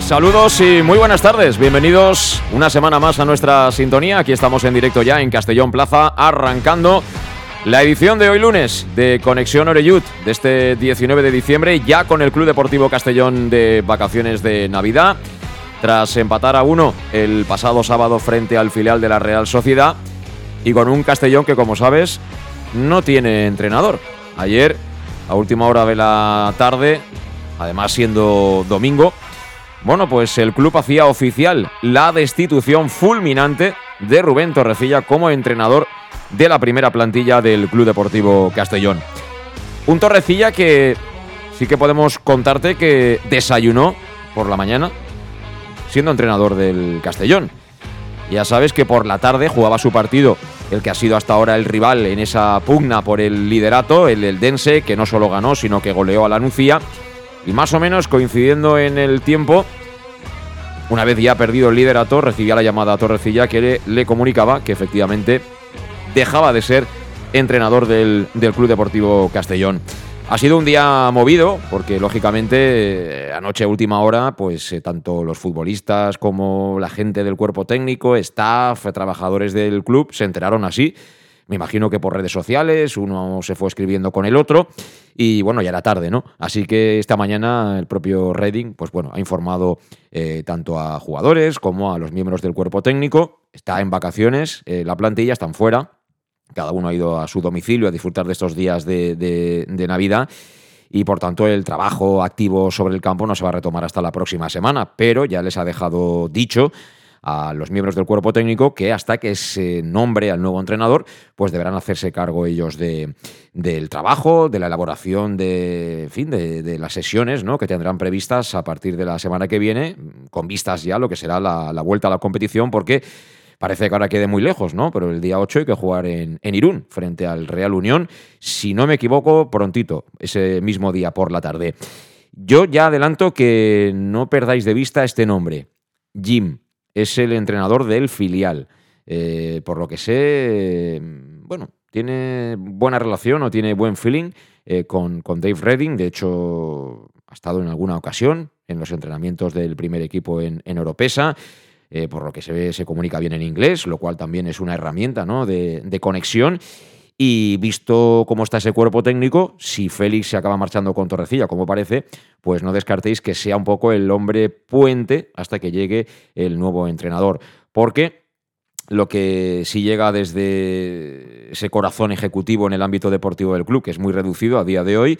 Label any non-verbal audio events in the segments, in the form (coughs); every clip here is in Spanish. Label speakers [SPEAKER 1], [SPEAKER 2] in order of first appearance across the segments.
[SPEAKER 1] Saludos y muy buenas tardes. Bienvenidos una semana más a nuestra sintonía. Aquí estamos en directo ya en Castellón Plaza, arrancando la edición de hoy lunes de Conexión Oreyud de este 19 de diciembre, ya con el Club Deportivo Castellón de vacaciones de Navidad. Tras empatar a uno el pasado sábado frente al filial de la Real Sociedad y con un Castellón que, como sabes, no tiene entrenador. Ayer, a última hora de la tarde, además siendo domingo, bueno, pues el club hacía oficial la destitución fulminante de Rubén Torrecilla como entrenador de la primera plantilla del Club Deportivo Castellón. Un Torrecilla que sí que podemos contarte que desayunó por la mañana siendo entrenador del Castellón. Ya sabes que por la tarde jugaba su partido, el que ha sido hasta ahora el rival en esa pugna por el liderato, el del Dense, que no solo ganó, sino que goleó a la Nucía. Y más o menos coincidiendo en el tiempo, una vez ya perdido el liderato, recibía la llamada a Torrecilla que le, comunicaba que efectivamente dejaba de ser entrenador del, del Club Deportivo Castellón. Ha sido un día movido, porque lógicamente eh, anoche última hora, pues eh, tanto los futbolistas como la gente del cuerpo técnico, staff, trabajadores del club se enteraron así. Me imagino que por redes sociales, uno se fue escribiendo con el otro y bueno, ya era tarde, ¿no? Así que esta mañana el propio Reading, pues bueno, ha informado eh, tanto a jugadores como a los miembros del cuerpo técnico. Está en vacaciones, eh, la plantilla están fuera, cada uno ha ido a su domicilio a disfrutar de estos días de, de Navidad y por tanto el trabajo activo sobre el campo no se va a retomar hasta la próxima semana, pero ya les ha dejado dicho a los miembros del cuerpo técnico que hasta que se nombre al nuevo entrenador, pues deberán hacerse cargo ellos de, del trabajo, de la elaboración de, fin, de, de, las sesiones ¿no? que tendrán previstas a partir de la semana que viene, con vistas ya a lo que será la, la vuelta a la competición, porque Parece que ahora quede muy lejos, ¿no? Pero el día 8 hay que jugar en, en, Irún, frente al Real Unión. Si no me equivoco, prontito, ese mismo día por la tarde. Yo ya adelanto que no perdáis de vista este nombre. Jim es el entrenador del filial. Eh, por lo que sé, bueno, tiene buena relación o tiene buen feeling eh, con, con Dave Redding. De hecho, ha estado en alguna ocasión en los entrenamientos del primer equipo en, en Oropesa. Eh, por lo que se ve, se comunica bien en inglés, lo cual también es una herramienta ¿no? de, de, conexión. Y visto cómo está ese cuerpo técnico, si Félix se acaba marchando con Torrecilla, como parece, pues no descartéis que sea un poco el hombre puente hasta que llegue el nuevo entrenador. Porque lo que sí llega desde ese corazón ejecutivo en el ámbito deportivo del club, que es muy reducido a día de hoy,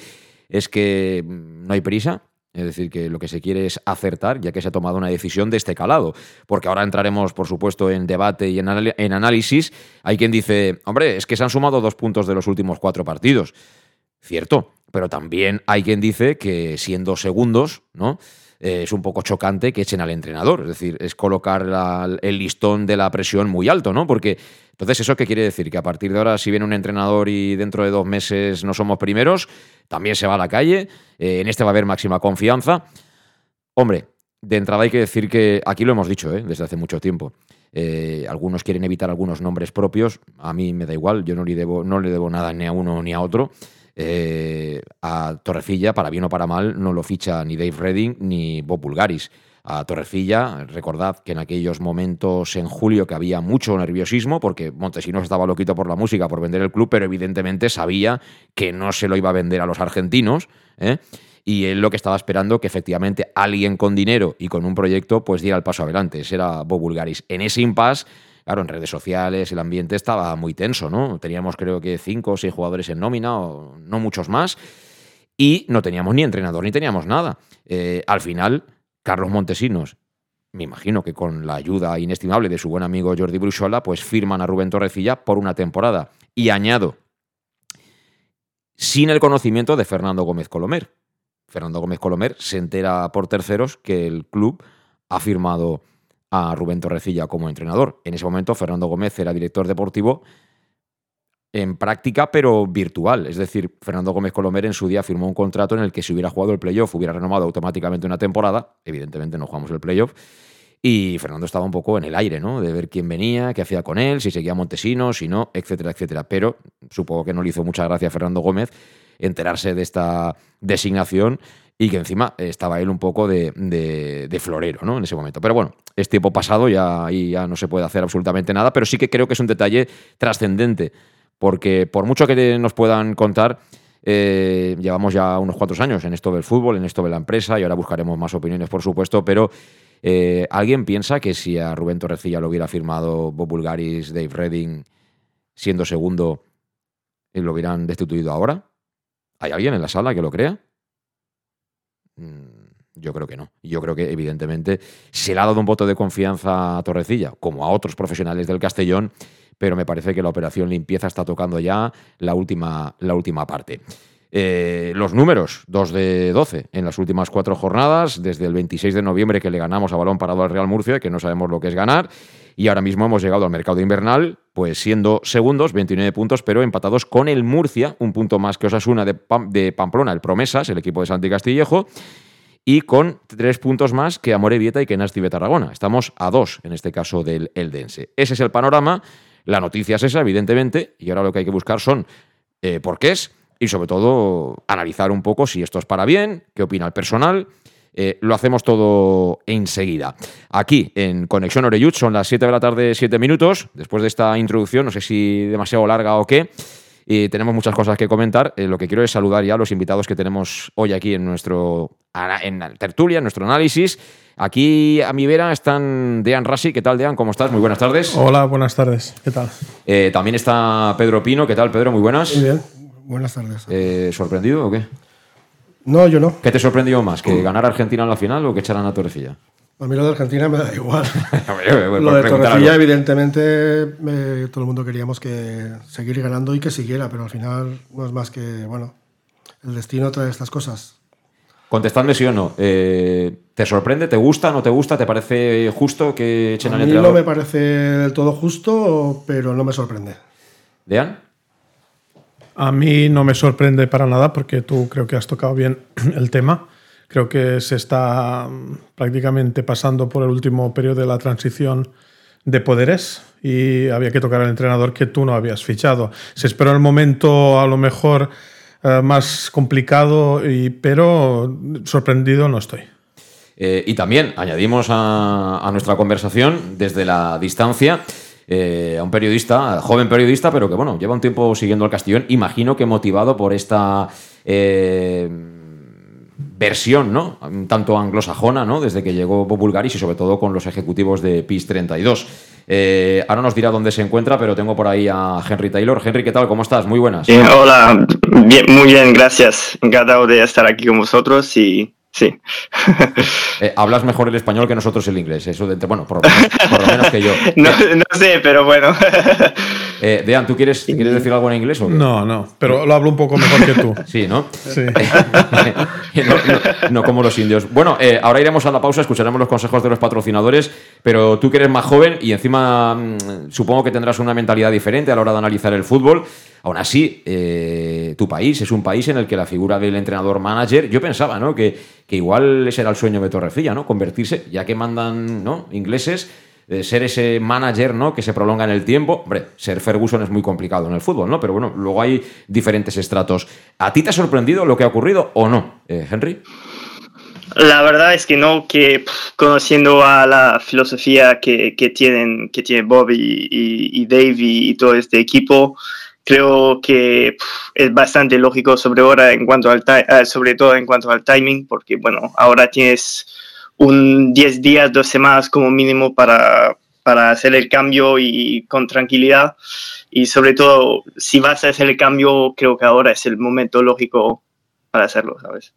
[SPEAKER 1] es que no hay prisa, es decir, que lo que se quiere es acertar, ya que se ha tomado una decisión de este calado. Porque ahora entraremos, por supuesto, en debate y en, análisis. Hay quien dice, hombre, es que se han sumado dos puntos de los últimos cuatro partidos. Cierto, pero también hay quien dice que siendo segundos, ¿no? Eh, es un poco chocante que echen al entrenador. Es decir, es colocar el listón de la presión muy alto, ¿no? Porque entonces, ¿eso qué quiere decir? Que a partir de ahora, si viene un entrenador y dentro de dos meses no somos primeros, también se va a la calle. Eh, en este va a haber máxima confianza. Hombre, de entrada hay que decir que aquí lo hemos dicho ¿eh? desde hace mucho tiempo. Eh, algunos quieren evitar algunos nombres propios. A mí me da igual, yo no le debo, no le debo nada ni a uno ni a otro. Eh, a Torrecilla, para bien o para mal, no lo ficha ni Dave Redding ni Bob Bulgaris a Torrecilla. Recordad que en aquellos momentos en julio que había mucho nerviosismo porque Montesinos estaba loquito por la música, por vender el club, pero evidentemente sabía que no se lo iba a vender a los argentinos. ¿eh? Y él lo que estaba esperando que efectivamente alguien con dinero y con un proyecto pues diera el paso adelante. Ese era Bob Bulgaris. En ese impasse claro, en redes sociales el ambiente estaba muy tenso, ¿no? Teníamos creo que cinco o seis jugadores en nómina, o no muchos más, y no teníamos ni entrenador ni teníamos nada. Eh, al final, Carlos Montesinos, me imagino que con la ayuda inestimable de su buen amigo Jordi Bruchola, pues firman a Rubén Torrecilla por una temporada. Y añado, sin el conocimiento de Fernando Gómez Colomer. Fernando Gómez Colomer se entera por terceros que el club ha firmado a Rubén Torrecilla como entrenador. En ese momento Fernando Gómez era director deportivo en práctica, pero virtual. Es decir, Fernando Gómez Colomer en su día firmó un contrato en el que si hubiera jugado el playoff hubiera renovado automáticamente una temporada. Evidentemente no jugamos el playoff. Y Fernando estaba un poco en el aire, ¿no? De ver quién venía, qué hacía con él, si seguía Montesino, si no, etcétera, etcétera. Pero supongo que no le hizo mucha gracia a Fernando Gómez enterarse de esta designación y que encima estaba él un poco de, florero, ¿no? En ese momento. Pero bueno, es tiempo pasado, ya ahí ya no se puede hacer absolutamente nada, pero sí que creo que es un detalle trascendente, porque por mucho que nos puedan contar, eh, llevamos ya unos cuantos años en esto del fútbol, en esto de la empresa, y ahora buscaremos más opiniones, por supuesto, pero eh, ¿Alguien piensa que si a Rubén Torrecilla lo hubiera firmado Bob Bulgaris, Dave Redding, siendo segundo, lo hubieran destituido ahora? ¿Hay alguien en la sala que lo crea? Mm, yo creo que no. Yo creo que, evidentemente, se le ha dado un voto de confianza a Torrecilla, como a otros profesionales del Castellón, pero me parece que la operación limpieza está tocando ya la última, la última parte. Eh, los números, 2 de 12 en las últimas cuatro jornadas, desde el 26 de noviembre que le ganamos a balón parado al Real Murcia, que no sabemos lo que es ganar, y ahora mismo hemos llegado al mercado invernal, pues siendo segundos, 29 puntos, pero empatados con el Murcia, un punto más que Osasuna de, de Pamplona, el Promesas, el equipo de Santi Castillejo, y con tres puntos más que Vieta y que Nasti Tarragona. Estamos a dos, en este caso, del Eldense. Ese es el panorama. La noticia es esa, evidentemente, y ahora lo que hay que buscar son eh, por qué es y sobre todo analizar un poco si esto es para bien, qué opina el personal. Eh, lo hacemos todo enseguida. Aquí en Conexión Oreyut son las 7 de la tarde, 7 minutos. Después de esta introducción, no sé si demasiado larga o qué, y tenemos muchas cosas que comentar. Eh, lo que quiero es saludar ya a los invitados que tenemos hoy aquí en nuestro en tertulia, en nuestro análisis. Aquí a mi vera están Dean Rasi. ¿Qué tal, Dean? ¿Cómo estás? Muy buenas tardes.
[SPEAKER 2] Hola, buenas tardes. ¿Qué tal?
[SPEAKER 1] Eh, también está Pedro Pino. ¿Qué tal, Pedro? Muy buenas.
[SPEAKER 2] Muy bien. Buenas tardes.
[SPEAKER 1] Eh, ¿Sorprendido o qué?
[SPEAKER 2] No, yo no.
[SPEAKER 1] ¿Qué te sorprendió más? ¿Que ganara Argentina en la final o que echaran a Torrecilla?
[SPEAKER 2] A mí lo de Argentina me da igual. (laughs) lo de Torrecilla, evidentemente, todo el mundo queríamos que seguir ganando y que siguiera, pero al final no es más que, bueno, el destino trae estas cosas.
[SPEAKER 1] Contestadme sí o no. Eh, ¿Te sorprende? ¿Te gusta? ¿No te gusta? ¿Te parece justo que echen
[SPEAKER 2] al entrenador? A mí no me parece del todo justo, pero no me sorprende.
[SPEAKER 1] ¿Dean?
[SPEAKER 2] A mí no me sorprende para nada porque tú creo que has tocado bien (clears throat) el tema. Creo que se está mm, prácticamente pasando por el último periodo de la transición de poderes y había que tocar al entrenador que tú no habías fichado. Se esperó el momento a lo mejor eh, más complicado, y, pero sorprendido no estoy.
[SPEAKER 1] Eh, y también añadimos a nuestra conversación desde la distancia eh, a un periodista, joven periodista, pero que bueno, lleva un tiempo siguiendo al Castellón, imagino que motivado por esta eh, versión, ¿no? tanto anglosajona, ¿no? Desde que llegó Bob Bulgaris y sobre todo con los ejecutivos de PIS 32. Eh, ahora nos dirá dónde se encuentra, pero tengo por ahí a Henry Taylor. Henry, ¿qué tal? ¿Cómo estás? Muy buenas.
[SPEAKER 3] hola, bien, muy bien, gracias. Encantado de estar aquí con vosotros y Sí. (laughs)
[SPEAKER 1] Eh, hablas mejor el español que nosotros el inglés. Eso de, bueno, por lo, menos, que yo. (laughs)
[SPEAKER 3] no, sé, pero bueno. (laughs)
[SPEAKER 1] Eh, Dean, ¿tú quieres, quieres decir algo en inglés o
[SPEAKER 2] No, no, pero lo hablo un poco mejor que tú.
[SPEAKER 1] Sí, ¿no?
[SPEAKER 2] Sí.
[SPEAKER 1] no, como los indios. Bueno, eh, ahora iremos a la pausa, escucharemos los consejos de los patrocinadores, pero tú que eres más joven y encima mm, supongo que tendrás una mentalidad diferente a la hora de analizar el fútbol. Aún así, eh, tu país es un país en el que la figura del entrenador manager, yo pensaba, ¿no? Que, que igual ese era el sueño de Torrecilla, ¿no? Convertirse, ya que mandan, ¿no? Ingleses, eh, ser ese manager, ¿no? Que se prolonga en el tiempo. Hombre, ser Ferguson es muy complicado en el fútbol, ¿no? Pero bueno, luego hay diferentes estratos. ¿A ti te ha sorprendido lo que ha ocurrido o no, eh, Henry?
[SPEAKER 3] La verdad es que no, que conociendo a la filosofía que, que tienen, que Bob y, Dave y, todo este equipo, creo que es bastante lógico sobre ahora en cuanto al eh, sobre todo en cuanto al timing, porque bueno, ahora tienes un 10 días, dos semanas como mínimo para, para hacer el cambio y con tranquilidad. Y sobre todo, si vas a hacer el cambio, creo que ahora es el momento lógico para hacerlo, ¿sabes?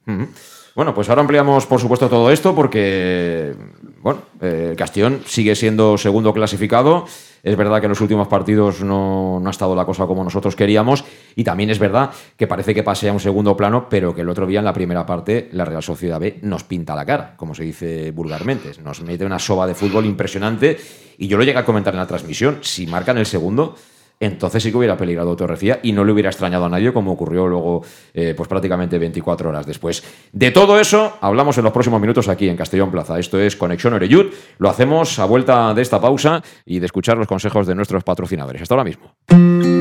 [SPEAKER 1] Bueno, pues ahora ampliamos, por supuesto, todo esto porque, bueno, eh, Castellón sigue siendo segundo clasificado. Es verdad que en los últimos partidos no, ha estado la cosa como nosotros queríamos. Y también es verdad que parece que pase a un segundo plano, pero que el otro día en la primera parte la Real Sociedad B nos pinta la cara, como se dice vulgarmente. Nos mete una soba de fútbol impresionante. Y yo lo llegué a comentar en la transmisión. Si marcan el segundo, entonces sí que hubiera peligrado Torrecía y no le hubiera extrañado a nadie como ocurrió luego eh, pues prácticamente 24 horas después. De todo eso hablamos en los próximos minutos aquí en Castellón Plaza. Esto es Conexión Oreyud. Lo hacemos a vuelta de esta pausa y de escuchar los consejos de nuestros patrocinadores. Hasta ahora mismo.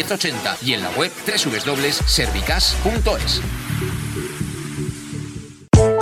[SPEAKER 4] 1080 y en la web www.servicas.es.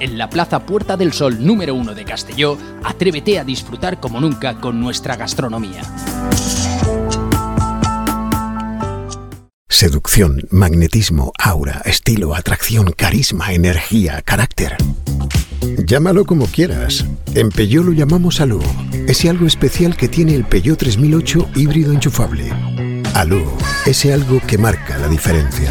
[SPEAKER 5] en la Plaza Puerta del Sol número 1 de Castelló, atrévete a disfrutar como nunca con nuestra gastronomía.
[SPEAKER 6] Seducción, magnetismo, aura, estilo, atracción, carisma, energía, carácter. Llámalo como quieras. En Peugeot lo llamamos Alú. Ese algo especial que tiene el Peugeot 3008 híbrido enchufable. Alú, ese algo que marca la diferencia.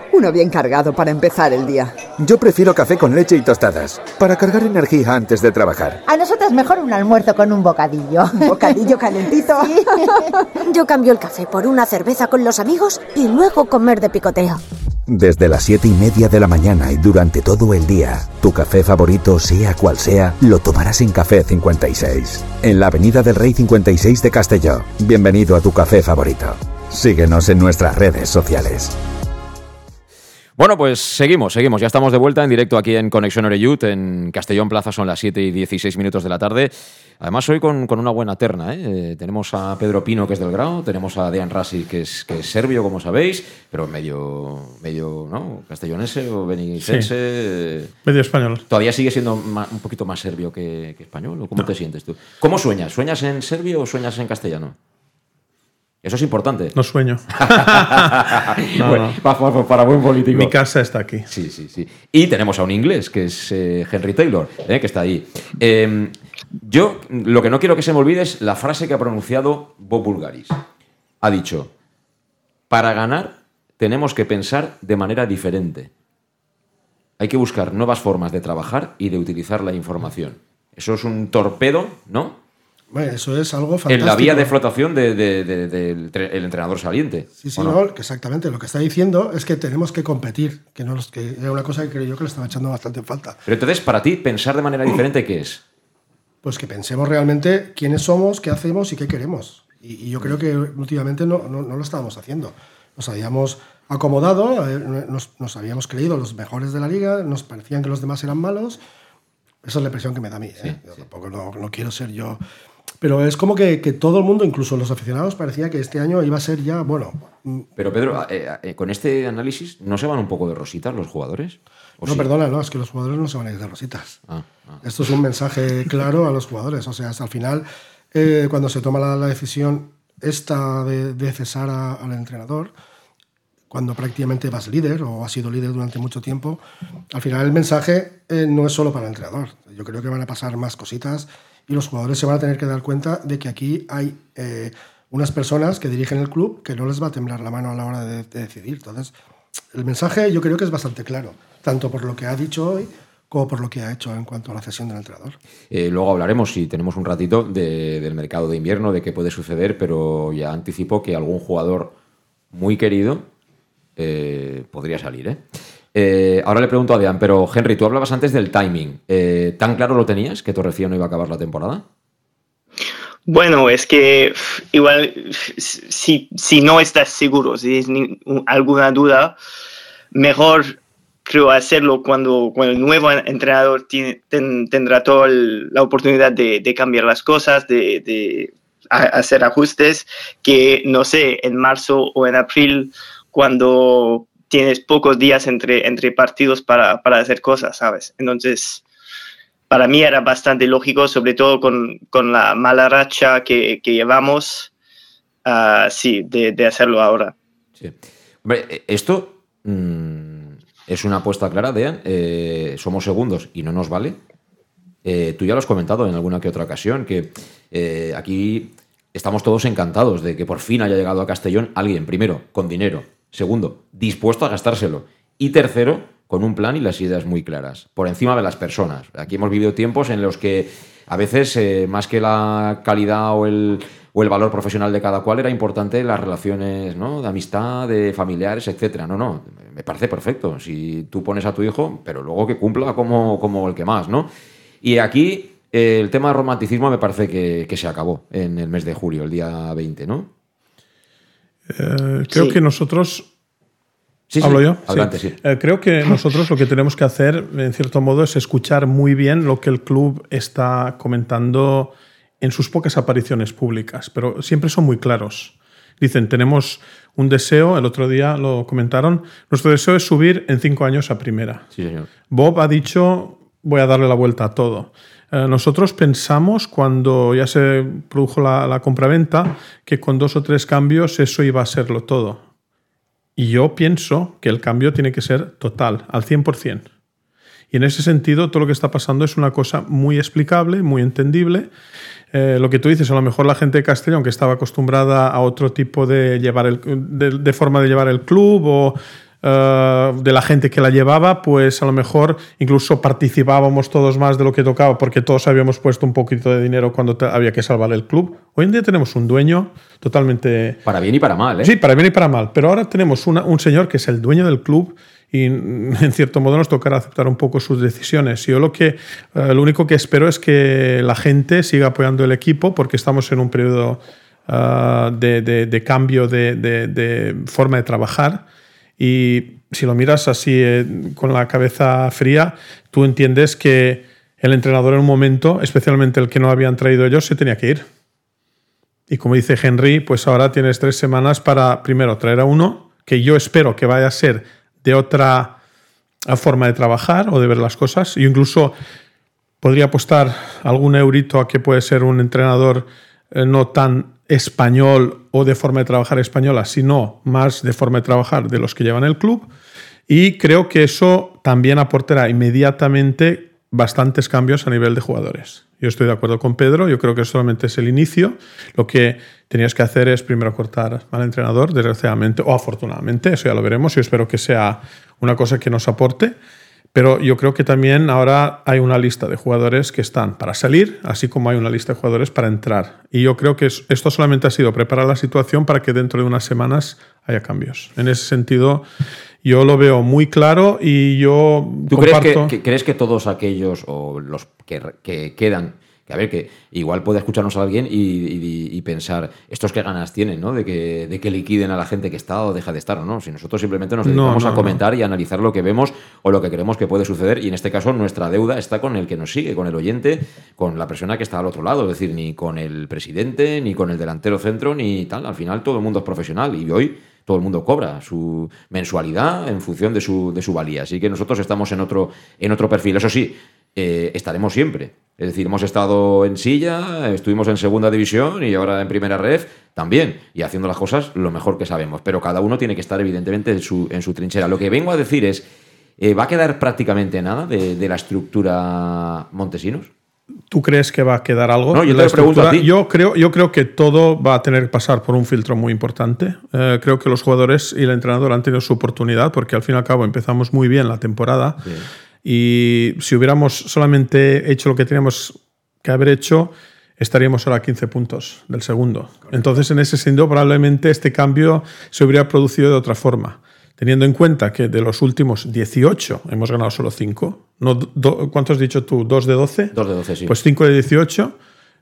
[SPEAKER 7] Uno bien cargado para empezar el día.
[SPEAKER 8] Yo prefiero café con leche y tostadas, para cargar energía antes de trabajar.
[SPEAKER 9] A nosotras mejor un almuerzo con un bocadillo.
[SPEAKER 7] ¿Un bocadillo calentito? (laughs)
[SPEAKER 9] Yo cambio el café por una cerveza con los amigos y luego comer de picoteo.
[SPEAKER 8] Desde las siete y media de la mañana y durante todo el día, tu café favorito, sea cual sea, lo tomarás en Café 56, en la Avenida del Rey 56 de Castelló. Bienvenido a tu café favorito. Síguenos en nuestras redes sociales.
[SPEAKER 1] Bueno, pues seguimos, seguimos. Ya estamos de vuelta en directo aquí en Conexión Oreyut, en Castellón Plaza, son las 7 y 16 minutos de la tarde. Además, hoy con, con una buena terna. ¿eh? Eh, tenemos a Pedro Pino, que es del Grau, tenemos a Dean Rasi, que es, que es serbio, como sabéis, pero medio, medio ¿no? castellonese o benicense.
[SPEAKER 2] Medio español.
[SPEAKER 1] ¿Todavía sigue siendo un poquito más serbio que, que español? ¿O cómo te sientes tú? ¿Cómo sueñas? ¿Sueñas en serbio o sueñas en castellano? Eso es importante.
[SPEAKER 2] No sueño. (laughs) No,
[SPEAKER 1] Bueno,
[SPEAKER 2] no.
[SPEAKER 1] pa- pa- para buen político.
[SPEAKER 2] Mi casa está aquí.
[SPEAKER 1] Sí, sí, sí. Y tenemos a un inglés, que es eh, Henry Taylor, eh, que está ahí. Eh, yo lo que no quiero que se me olvide es la frase que ha pronunciado Bob Bulgaris. Ha dicho, para ganar tenemos que pensar de manera diferente. Hay que buscar nuevas formas de trabajar y de utilizar la información. Eso es un torpedo, ¿no?
[SPEAKER 10] Bueno, eso es algo fantástico.
[SPEAKER 1] En la vía de flotación de- de- de- del tre- el entrenador saliente.
[SPEAKER 10] Sí, sí,
[SPEAKER 1] ¿o
[SPEAKER 10] no, que exactamente. Lo que está diciendo es que tenemos que competir, que, no, que era una cosa que creo yo que le estaba echando bastante en falta.
[SPEAKER 1] Pero entonces, para ti, pensar de manera diferente, ¿qué es?
[SPEAKER 10] Pues que pensemos realmente quiénes somos, qué hacemos y qué queremos. Y, y yo creo que últimamente no, no, lo estábamos haciendo. Nos habíamos acomodado, nos, nos habíamos creído los mejores de la liga, nos parecían que los demás eran malos. Esa es la impresión que me da a mí. ¿eh? Yo tampoco no, no quiero ser yo. Pero es como que, que todo el mundo, incluso los aficionados, parecía que este año iba a ser ya, bueno, mm,
[SPEAKER 1] Pero Pedro, eh, eh, con este análisis, ¿no se van un poco de rositas los jugadores? ¿O
[SPEAKER 10] No,
[SPEAKER 1] sí?
[SPEAKER 10] perdona, no, es que los jugadores no se van a ir de rositas.
[SPEAKER 1] Ah, ah.
[SPEAKER 10] Esto es un mensaje claro a los jugadores. O sea, hasta el final, eh, cuando se toma la, la decisión esta de, de cesar a- al entrenador, cuando prácticamente vas líder o has sido líder durante mucho tiempo, al final el mensaje eh, no es solo para el entrenador. Yo creo que van a pasar más cositas y los jugadores se van a tener que dar cuenta de que aquí hay eh, unas personas que dirigen el club que no les va a temblar la mano a la hora de, de decidir. Entonces, el mensaje yo creo que es bastante claro, tanto por lo que ha dicho hoy como por lo que ha hecho en cuanto a la cesión del entrenador.
[SPEAKER 1] Eh, luego hablaremos, si tenemos un ratito, de- del mercado de invierno, de qué puede suceder, pero ya anticipo que algún jugador muy querido eh, podría salir. ¿eh? Eh, ahora le pregunto a Dean, pero Henry, tú hablabas antes del timing. Eh, ¿Tan claro lo tenías que Torrecilla no iba a acabar la temporada?
[SPEAKER 3] Bueno, es que igual si, si no estás seguro, si tienes ni- alguna duda, mejor creo hacerlo cuando, cuando el nuevo entrenador tendrá toda la oportunidad de, cambiar las cosas, de, hacer ajustes, que no sé, en marzo o en abril, cuando tienes pocos días entre, entre partidos para, para hacer cosas, ¿sabes? Entonces, para mí era bastante lógico, sobre todo con, con la mala racha que, que llevamos, uh, sí, de, de, hacerlo ahora.
[SPEAKER 1] E, esto mmm, es una apuesta clara de eh, somos segundos y no nos vale. Eh, tú ya lo has comentado en alguna que otra ocasión, que eh, aquí estamos todos encantados de que por fin haya llegado a Castellón alguien, primero, con dinero, segundo, dispuesto a gastárselo, y tercero, con un plan y las ideas muy claras, por encima de las personas. Aquí hemos vivido tiempos en los que a veces, eh, más que la calidad o el, o el valor profesional de cada cual, era importante las relaciones ¿no? de amistad, de familiares, etcétera. No, no, me parece perfecto. Si tú pones a tu hijo, pero luego que cumpla como, como el que más, ¿no? Y aquí eh, el tema de romanticismo me parece que, que, se acabó en el mes de julio, el día 20, ¿no?
[SPEAKER 2] Eh, creo sí. que nosotros
[SPEAKER 1] Sí,
[SPEAKER 2] ¿Hablo yo?
[SPEAKER 1] Adelante, sí.
[SPEAKER 2] Eh, creo que (laughs) nosotros lo que tenemos que hacer, en cierto modo, es escuchar muy bien lo que el club está comentando en sus pocas apariciones públicas, pero siempre son muy claros. Dicen, tenemos un deseo, el otro día lo comentaron, nuestro deseo es subir en cinco años a primera.
[SPEAKER 1] Sí, señor.
[SPEAKER 2] Bob ha dicho, voy a darle la vuelta a todo. Eh, nosotros pensamos, cuando ya se produjo la, la compraventa, que con dos o tres cambios eso iba a serlo todo. Y yo pienso que el cambio tiene que ser total, al 100%. Y en ese sentido, todo lo que está pasando es una cosa muy explicable, muy entendible. Eh, lo que tú dices, a lo mejor la gente de Castellón, que estaba acostumbrada a otro tipo de, llevar el, de, de forma de llevar el club o uh, de la gente que la llevaba, pues a lo mejor incluso participábamos todos más de lo que tocaba porque todos habíamos puesto un poquito de dinero cuando había que salvar el club. Hoy en día tenemos un dueño totalmente...
[SPEAKER 1] Para bien y para mal, ¿eh?
[SPEAKER 2] Sí, para bien y para mal. Pero ahora tenemos una, un señor que es el dueño del club y (laughs) en cierto modo nos tocará aceptar un poco sus decisiones. Yo lo que uh, lo único que espero es que la gente siga apoyando el equipo porque estamos en un periodo uh, de, de, de, cambio de, de, forma de trabajar y si lo miras así eh, con la cabeza fría, tú entiendes que el entrenador en un momento, especialmente el que no habían traído ellos, se tenía que ir. Y como dice Henry, pues ahora tienes tres semanas para primero traer a uno que yo espero que vaya a ser de otra forma de trabajar o de ver las cosas. Yo incluso podría apostar algún eurito a que puede ser un entrenador eh, no tan español o de forma de trabajar española, sino más de forma de trabajar de los que llevan el club. Y creo que eso también aportará inmediatamente bastantes cambios a nivel de jugadores. Yo estoy de acuerdo con Pedro, yo creo que solamente es el inicio. Lo que tenías que hacer es primero cortar al entrenador, desgraciadamente o afortunadamente, eso ya lo veremos. Yo espero que sea una cosa que nos aporte. Pero yo creo que también ahora hay una lista de jugadores que están para salir, así como hay una lista de jugadores para entrar. Y yo creo que esto solamente ha sido preparar la situación para que dentro de unas semanas haya cambios. En ese sentido, yo lo veo muy claro y yo
[SPEAKER 1] ¿Tú
[SPEAKER 2] comparto...
[SPEAKER 1] crees que, que, crees que todos aquellos o los que, que quedan a ver, que igual puede escucharnos a alguien y, y, y, pensar, estos qué ganas tienen, ¿no? De que, de que liquiden a la gente que está o deja de estar, ¿o no? Si nosotros simplemente nos dedicamos no, no, a comentar no. y a analizar lo que vemos o lo que creemos que puede suceder, y en este caso nuestra deuda está con el que nos sigue, con el oyente, con la persona que está al otro lado, es decir, ni con el presidente, ni con el delantero centro, ni tal. Al final todo el mundo es profesional y hoy todo el mundo cobra su mensualidad en función de su, de su valía. Así que nosotros estamos en otro, en otro perfil. Eso sí, eh, estaremos siempre. Es decir, hemos estado en silla, estuvimos en segunda división y ahora en primera red también, y haciendo las cosas lo mejor que sabemos. Pero cada uno tiene que estar evidentemente en su, en su trinchera. Lo que vengo a decir es, eh, ¿va a quedar prácticamente nada de, de, la estructura Montesinos?
[SPEAKER 2] ¿Tú crees que va a quedar algo?
[SPEAKER 1] No, yo te lo pregunto a ti.
[SPEAKER 2] Yo creo, yo creo que todo va a tener que pasar por un filtro muy importante. Eh, creo que los jugadores y el entrenador han tenido su oportunidad porque al fin y al cabo empezamos muy bien la temporada. Sí. Y si hubiéramos solamente hecho lo que teníamos que haber hecho, estaríamos ahora a 15 puntos del segundo. Correcto. Entonces, en ese sentido, probablemente este cambio se hubiera producido de otra forma. Teniendo en cuenta que de los últimos 18 hemos ganado solo 5. No, do, ¿Cuánto has dicho tú? ¿2 de 12?
[SPEAKER 1] 2 de 12, sí.
[SPEAKER 2] Pues 5 de 18,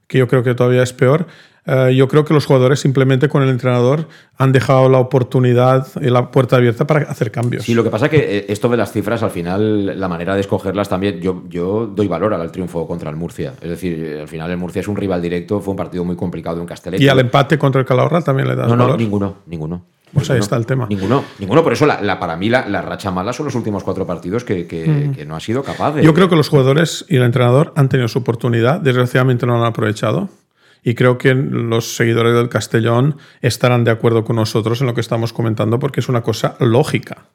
[SPEAKER 2] que yo creo que todavía es peor. Uh, yo creo que los jugadores simplemente con el entrenador han dejado la oportunidad y la puerta abierta para hacer cambios.
[SPEAKER 1] Sí, lo que pasa es que eh, esto de las cifras, al final, la manera de escogerlas también, yo, yo doy valor al triunfo contra el Murcia. Es decir, al final el Murcia es un rival directo, fue un partido muy complicado en Castellet.
[SPEAKER 2] ¿Y al empate contra el Calahorra también le das
[SPEAKER 1] No, no,
[SPEAKER 2] valor?
[SPEAKER 1] ninguno, ninguno.
[SPEAKER 2] Pues ahí está el tema.
[SPEAKER 1] Ninguno, ninguno. Por eso, la, para mí, la, racha mala son los últimos cuatro partidos que, que, no ha sido capaz de.
[SPEAKER 2] Yo creo que los jugadores y el entrenador han tenido su oportunidad. Desgraciadamente no lo han aprovechado. Y creo que los seguidores del Castellón estarán de acuerdo con nosotros en lo que estamos comentando porque es una cosa lógica.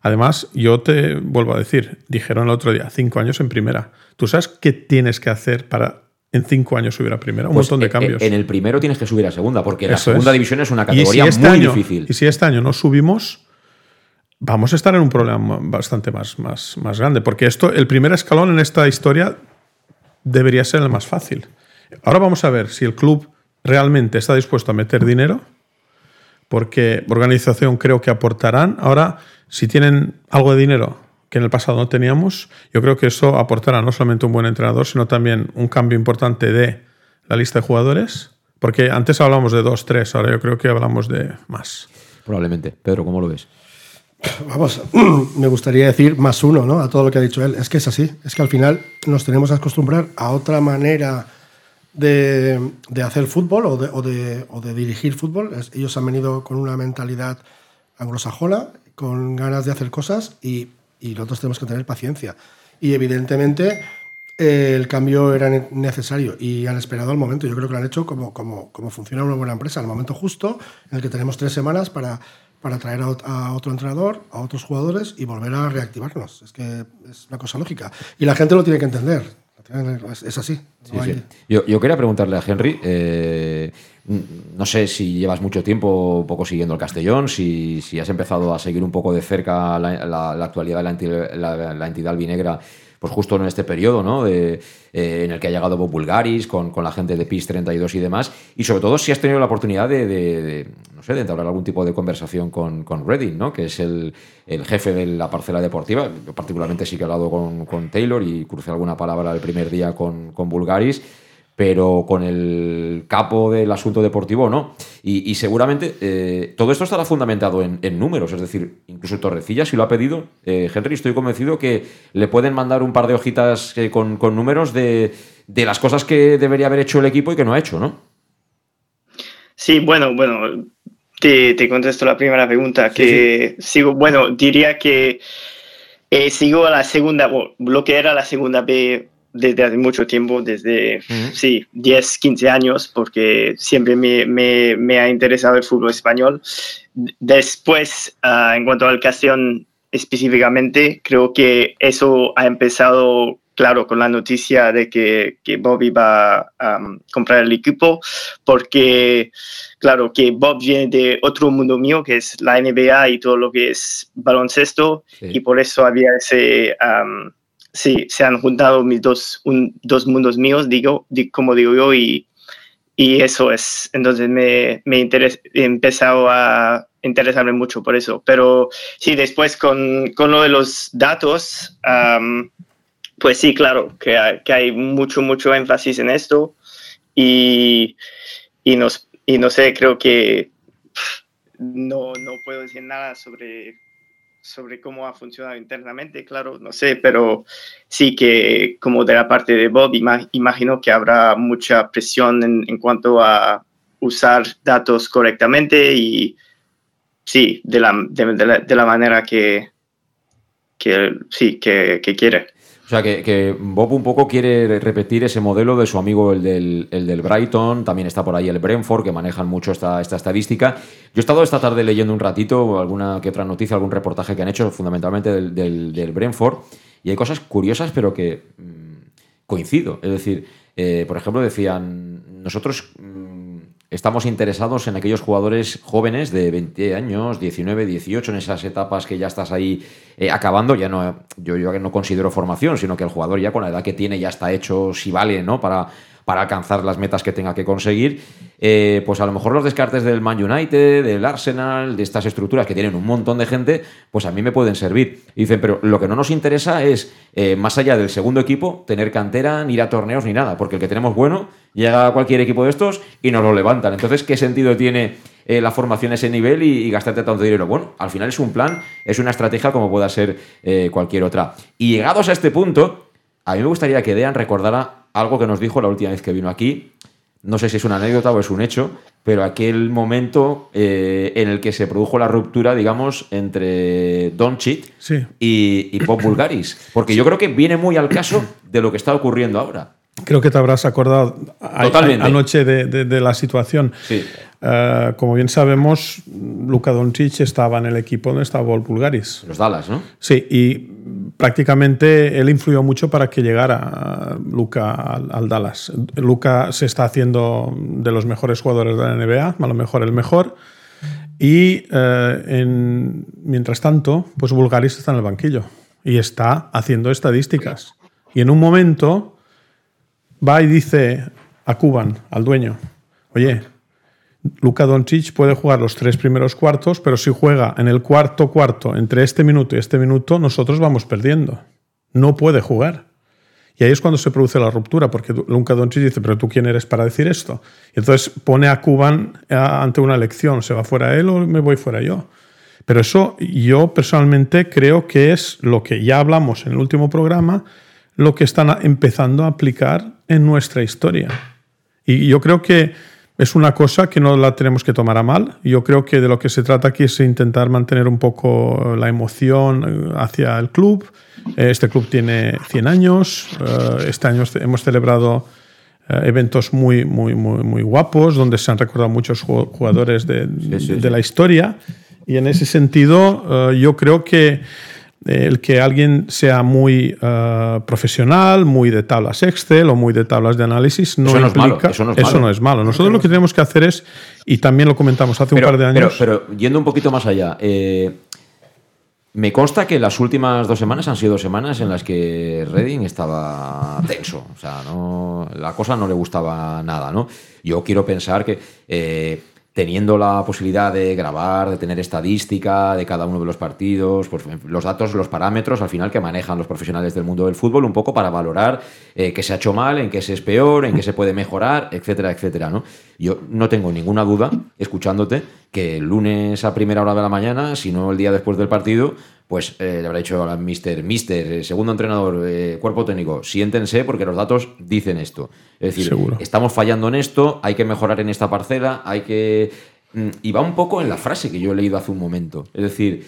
[SPEAKER 2] Además, yo te vuelvo a decir, dijeron el otro día, cinco años en primera. ¿Tú sabes qué tienes que hacer para en cinco años subir a primera? Un pues, montón de eh, cambios.
[SPEAKER 1] En el primero tienes que subir a segunda, porque la segunda división es una categoría
[SPEAKER 2] este
[SPEAKER 1] muy difícil.
[SPEAKER 2] Y si este año no subimos, vamos a estar en un problema bastante más, más, más grande, porque esto, el primer escalón en esta historia debería ser el más fácil. Ahora vamos a ver si el club realmente está dispuesto a meter dinero, porque organización creo que aportarán. Ahora, si tienen algo de dinero que en el pasado no teníamos, yo creo que eso aportará no solamente un buen entrenador, sino también un cambio importante de la lista de jugadores, porque antes hablábamos de dos, tres, ahora yo creo que hablamos de más.
[SPEAKER 1] Probablemente. Pedro, ¿cómo lo ves? (coughs)
[SPEAKER 10] Vamos, (coughs) me gustaría decir más uno, ¿no? A todo lo que ha dicho él. Es que es así. Es que al final nos tenemos que acostumbrar a otra manera de, hacer fútbol o de, o de, dirigir fútbol. ellos han venido con una mentalidad anglosajona, con ganas de hacer cosas y, y nosotros tenemos que tener paciencia. Y evidentemente eh, el cambio era necesario y han esperado el momento. Yo creo que lo han hecho como, como, como funciona una buena empresa, al momento justo en el que tenemos tres semanas para, para traer a, otro entrenador, a otros jugadores y volver a reactivarnos. Es que es una cosa lógica. Y la gente lo tiene que entender. Es así.
[SPEAKER 1] Yo, yo, quería preguntarle a Henry, eh, no sé si llevas mucho tiempo poco siguiendo el Castellón, si, si has empezado a seguir un poco de cerca la, actualidad de la, la entidad albinegra pues justo en este periodo, ¿no? De, eh, en el que ha llegado Bob Bulgaris con, con la gente de PIS 32 y demás. Y sobre todo si has tenido la oportunidad de, no sé, de entablar algún tipo de conversación con, con Redding, ¿no? Que es el, el, jefe de la parcela deportiva. Yo particularmente sí que he hablado con, con Taylor y crucé alguna palabra el primer día con, con Bulgaris pero con el capo del asunto deportivo no. Y, seguramente eh, todo esto estará fundamentado en, números, es decir, incluso Torrecilla, si lo ha pedido, eh, Henry, estoy convencido que le pueden mandar un par de hojitas eh, con, números de, las cosas que debería haber hecho el equipo y que no ha hecho, ¿no?
[SPEAKER 3] Sí, bueno, bueno, te, contesto la primera pregunta, que sigo, bueno, diría que sigo a la segunda, lo que era la segunda B desde hace mucho tiempo, desde, sí, 10, 15 años, porque siempre me, me, me, ha interesado el fútbol español. Después, ah, en cuanto al Castellón específicamente, creo que eso ha empezado, claro, con la noticia de que, que Bob iba a comprar el equipo, porque, claro, que Bob viene de otro mundo mío, que es la NBA y todo lo que es baloncesto, y por eso había ese sí, se han juntado mis dos, dos mundos míos, digo, como digo yo, y, y eso es. Entonces me, me he empezado a interesarme mucho por eso. Pero sí, después con, con lo de los datos, pues sí, claro, que hay, que hay, mucho, mucho énfasis en esto y, y, nos, y no sé, creo que no, no puedo decir nada sobre sobre cómo ha funcionado internamente, claro, no sé, pero sí que como de la parte de Bob, imagino que habrá mucha presión en, cuanto a usar datos correctamente y sí, de la, de, la, manera que, que sí, que quiere.
[SPEAKER 1] O sea, que, Bob un poco quiere repetir ese modelo de su amigo, el del, el del, Brighton, también está por ahí el Brentford, que manejan mucho esta, esta estadística. Yo he estado esta tarde leyendo un ratito alguna que otra noticia, algún reportaje que han hecho, fundamentalmente del, del, Brentford, y hay cosas curiosas, pero que mm, coincido. Es decir, eh, por ejemplo, decían, nosotros mm, estamos interesados en aquellos jugadores jóvenes de 20 años, 19, 18, en esas etapas que ya estás ahí eh, acabando. Ya no, yo, yo no considero formación, sino que el jugador ya con la edad que tiene ya está hecho si vale, ¿no? Para, para alcanzar las metas que tenga que conseguir, eh, pues a lo mejor los descartes del Man United, del Arsenal, de estas estructuras que tienen un montón de gente, pues a mí me pueden servir. Y dicen, pero lo que no nos interesa es, eh, más allá del segundo equipo, tener cantera, ni ir a torneos, ni nada, porque el que tenemos bueno llega a cualquier equipo de estos y nos lo levantan. Entonces, ¿qué sentido tiene eh, la formación a ese nivel y, gastarte tanto dinero? Bueno, al final es un plan, es una estrategia como pueda ser cualquier otra. Y llegados a este punto, a mí me gustaría que Dean recordara algo que nos dijo la última vez que vino aquí, no sé si es una anécdota o es un hecho, pero aquel momento eh, en el que se produjo la ruptura, digamos, entre Doncic
[SPEAKER 2] Sí.
[SPEAKER 1] y, y Pop Bulgaris. Porque yo creo que viene muy al caso de lo que está ocurriendo ahora.
[SPEAKER 2] Creo que te habrás acordado
[SPEAKER 1] Totalmente.
[SPEAKER 2] anoche de, de- de la situación.
[SPEAKER 1] Sí.
[SPEAKER 2] Eh, como bien sabemos, Luka Doncic estaba en el equipo donde estaba Paul Pulgaris.
[SPEAKER 1] Los Dallas, ¿no?
[SPEAKER 2] Sí, y prácticamente él influyó mucho para que llegara Luca al, al Dallas. Luca se está haciendo de los mejores jugadores de la NBA, a lo mejor el mejor. Y eh, en- mientras tanto, pues Bulgaris está en el banquillo y está haciendo estadísticas. Y en un momento va y dice a Cuban, al dueño, oye, Luka Doncic puede jugar los tres primeros cuartos, pero si juega en el cuarto cuarto, entre este minuto y este minuto, nosotros vamos perdiendo. No puede jugar. Y ahí es cuando se produce la ruptura, porque Luka Doncic dice, pero tú quién eres para decir esto. Y entonces pone a Cuban eh, ante una elección, ¿se va fuera él o me voy fuera yo? Pero eso yo personalmente creo que es lo que ya hablamos en el último programa, lo que están empezando a aplicar en nuestra historia. Y yo creo que es una cosa que no la tenemos que tomar a mal. Yo creo que de lo que se trata aquí es intentar mantener un poco la emoción eh, hacia el club. Eh, Este club tiene 100 años. Eh, Este año hemos celebrado eventos muy, muy, muy, muy guapos, donde se han recordado muchos ju- jugadores de, de la historia. Y en ese sentido, yo creo que el que alguien sea muy eh, profesional, muy de tablas Excel o muy de tablas de análisis, no
[SPEAKER 1] Eso no es malo,
[SPEAKER 2] implica.
[SPEAKER 1] eso no es malo.
[SPEAKER 2] Nosotros lo que tenemos que hacer es, y también lo comentamos hace
[SPEAKER 1] Pero,
[SPEAKER 2] un par de años.
[SPEAKER 1] pero- pero yendo un poquito más allá, eh, me consta que las últimas dos semanas han sido dos semanas en las que Redding estaba tenso. O sea, no, la cosa no le gustaba nada, ¿no? Yo quiero pensar que eh, teniendo la posibilidad de grabar, de tener estadística de cada uno de los partidos, pues los datos, los parámetros al final que manejan los profesionales del mundo del fútbol, un poco para valorar eh, qué se ha hecho mal, en qué se es peor, en qué se puede mejorar, etcétera, etcétera, ¿no? Yo no tengo ninguna duda, escuchándote, que el lunes a primera hora de la mañana, si no el día después del partido, pues eh, le habrá dicho a Mister, Mister, eh, segundo entrenador, eh, cuerpo técnico, siéntense porque los datos dicen esto. Es decir,
[SPEAKER 2] Seguro.
[SPEAKER 1] estamos fallando en esto, hay que mejorar en esta parcela, hay que... mm, Y va un poco en la frase que yo he leído hace un momento. Es decir,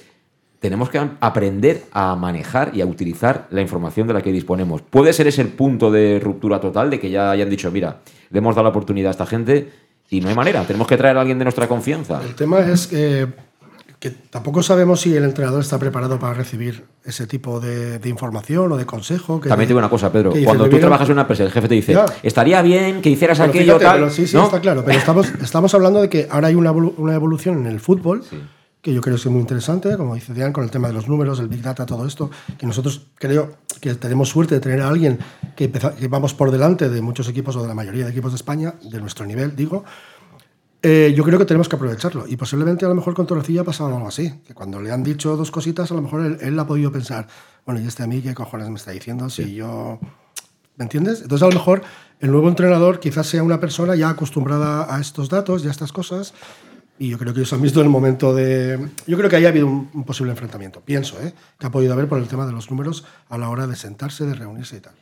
[SPEAKER 1] tenemos que aprender a manejar y a utilizar la información de la que disponemos. Puede ser ese el punto de ruptura total, de que ya hayan dicho, mira, le hemos dado la oportunidad a esta gente y no hay manera, tenemos que traer a alguien de nuestra confianza.
[SPEAKER 10] El tema es que, que tampoco sabemos si el entrenador está preparado para recibir ese tipo de, de información o de consejo. Que,
[SPEAKER 1] También te digo una cosa, Pedro. Cuando
[SPEAKER 10] "Me
[SPEAKER 1] tú trabajas en una empresa, el jefe te dice, estaría bien que hicieras aquello
[SPEAKER 10] fíjate,
[SPEAKER 1] tal.
[SPEAKER 10] pero sí, sí,
[SPEAKER 1] ¿no?
[SPEAKER 10] está claro. Pero estamos, estamos hablando de que ahora hay una, evolu- una evolución en el fútbol que yo creo que es muy interesante, como dice Diane, con el tema de los números, el Big Data, todo esto, que nosotros creo que tenemos suerte de tener a alguien que vamos por delante de muchos equipos o de la mayoría de equipos de España, de nuestro nivel, digo. Eh, yo creo que tenemos que aprovecharlo. Y posiblemente a lo mejor con Torrecilla ha pasado algo así. Que cuando le han dicho dos cositas, a lo mejor él, él ha podido pensar, bueno, ¿y este a mí qué cojones me está diciendo? Si yo ¿Me entiendes? Entonces, a lo mejor el nuevo entrenador quizás sea una persona ya acostumbrada a estos datos y a estas cosas. Y yo creo que ellos han visto el momento de. Yo creo que ahí ha habido un, un posible enfrentamiento. Pienso, ¿eh? Que ha podido haber por el tema de los números a la hora de sentarse, de reunirse y tal.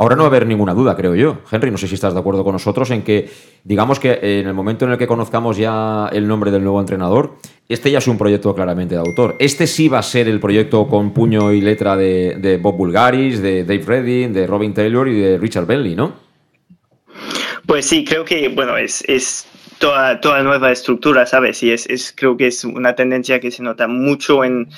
[SPEAKER 1] Ahora no va a haber ninguna duda, creo yo. Henry, no sé si estás de acuerdo con nosotros en que, digamos que en el momento en el que conozcamos ya el nombre del nuevo entrenador, este ya es un proyecto claramente de autor. Este sí va a ser el proyecto con puño y letra de, de Bob Bulgaris, de Dave Redding, de Robin Taylor y de Richard Bentley, ¿no?
[SPEAKER 3] Pues sí, creo que, bueno, es, es toda, toda nueva estructura, ¿sabes? Y es, es, creo que es una tendencia que se nota mucho en,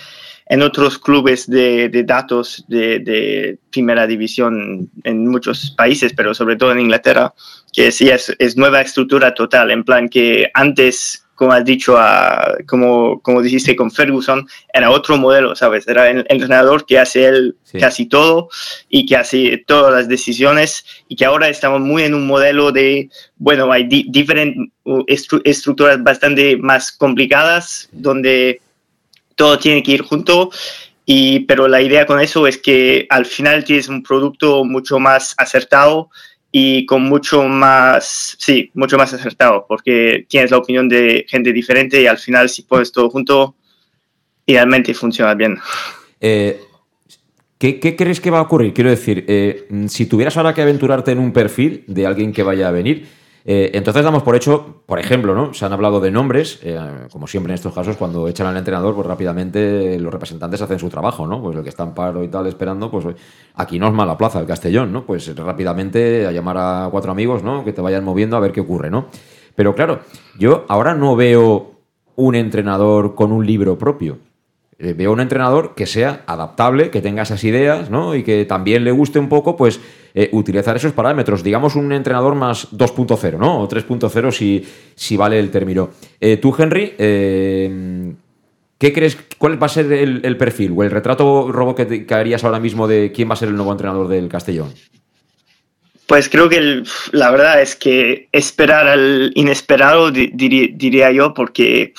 [SPEAKER 3] en otros clubes de, de datos de, de, primera división en muchos países, pero sobre todo en Inglaterra, que sí es, es nueva estructura total, en plan que antes, como has dicho, a, como, como dijiste con Ferguson, era otro modelo, ¿sabes? Era el entrenador que hace él sí. casi todo y que hace todas las decisiones y que ahora estamos muy en un modelo de, bueno, hay di diferentes estru estructuras bastante más complicadas donde todo tiene que ir junto. Y, pero la idea con eso es que al final tienes un producto mucho más acertado y con mucho más, sí, mucho más acertado, porque tienes la opinión de gente diferente y al final si pones todo junto, idealmente funciona bien.
[SPEAKER 1] Eh, ¿qué, ¿qué, crees que va a ocurrir? Quiero decir, eh, si tuvieras ahora que aventurarte en un perfil de alguien que vaya a venir, Eh, entonces damos por hecho, por ejemplo, ¿no? Se han hablado de nombres, eh, como siempre en estos casos, cuando echan al entrenador, pues rápidamente los representantes hacen su trabajo, ¿no? Pues el que está en paro y tal esperando, pues aquí no es mala plaza el Castellón, ¿no? Pues rápidamente a llamar a cuatro amigos, ¿no? Que te vayan moviendo a ver qué ocurre, ¿no? Pero claro, yo ahora no veo un entrenador con un libro propio. Eh, veo un entrenador que sea adaptable, que tenga esas ideas, ¿no? Y que también le guste un poco, pues, eh, utilizar esos parámetros. Digamos un entrenador más 2.0, ¿no? O 3.0 si, si vale el término. Eh, tú, Henry, ¿qué crees? ¿Cuál va a ser el, perfil o el retrato robo que, harías ahora mismo de quién va a ser el nuevo entrenador del Castellón?
[SPEAKER 3] Pues creo que la verdad es que esperar al inesperado, diría yo, porque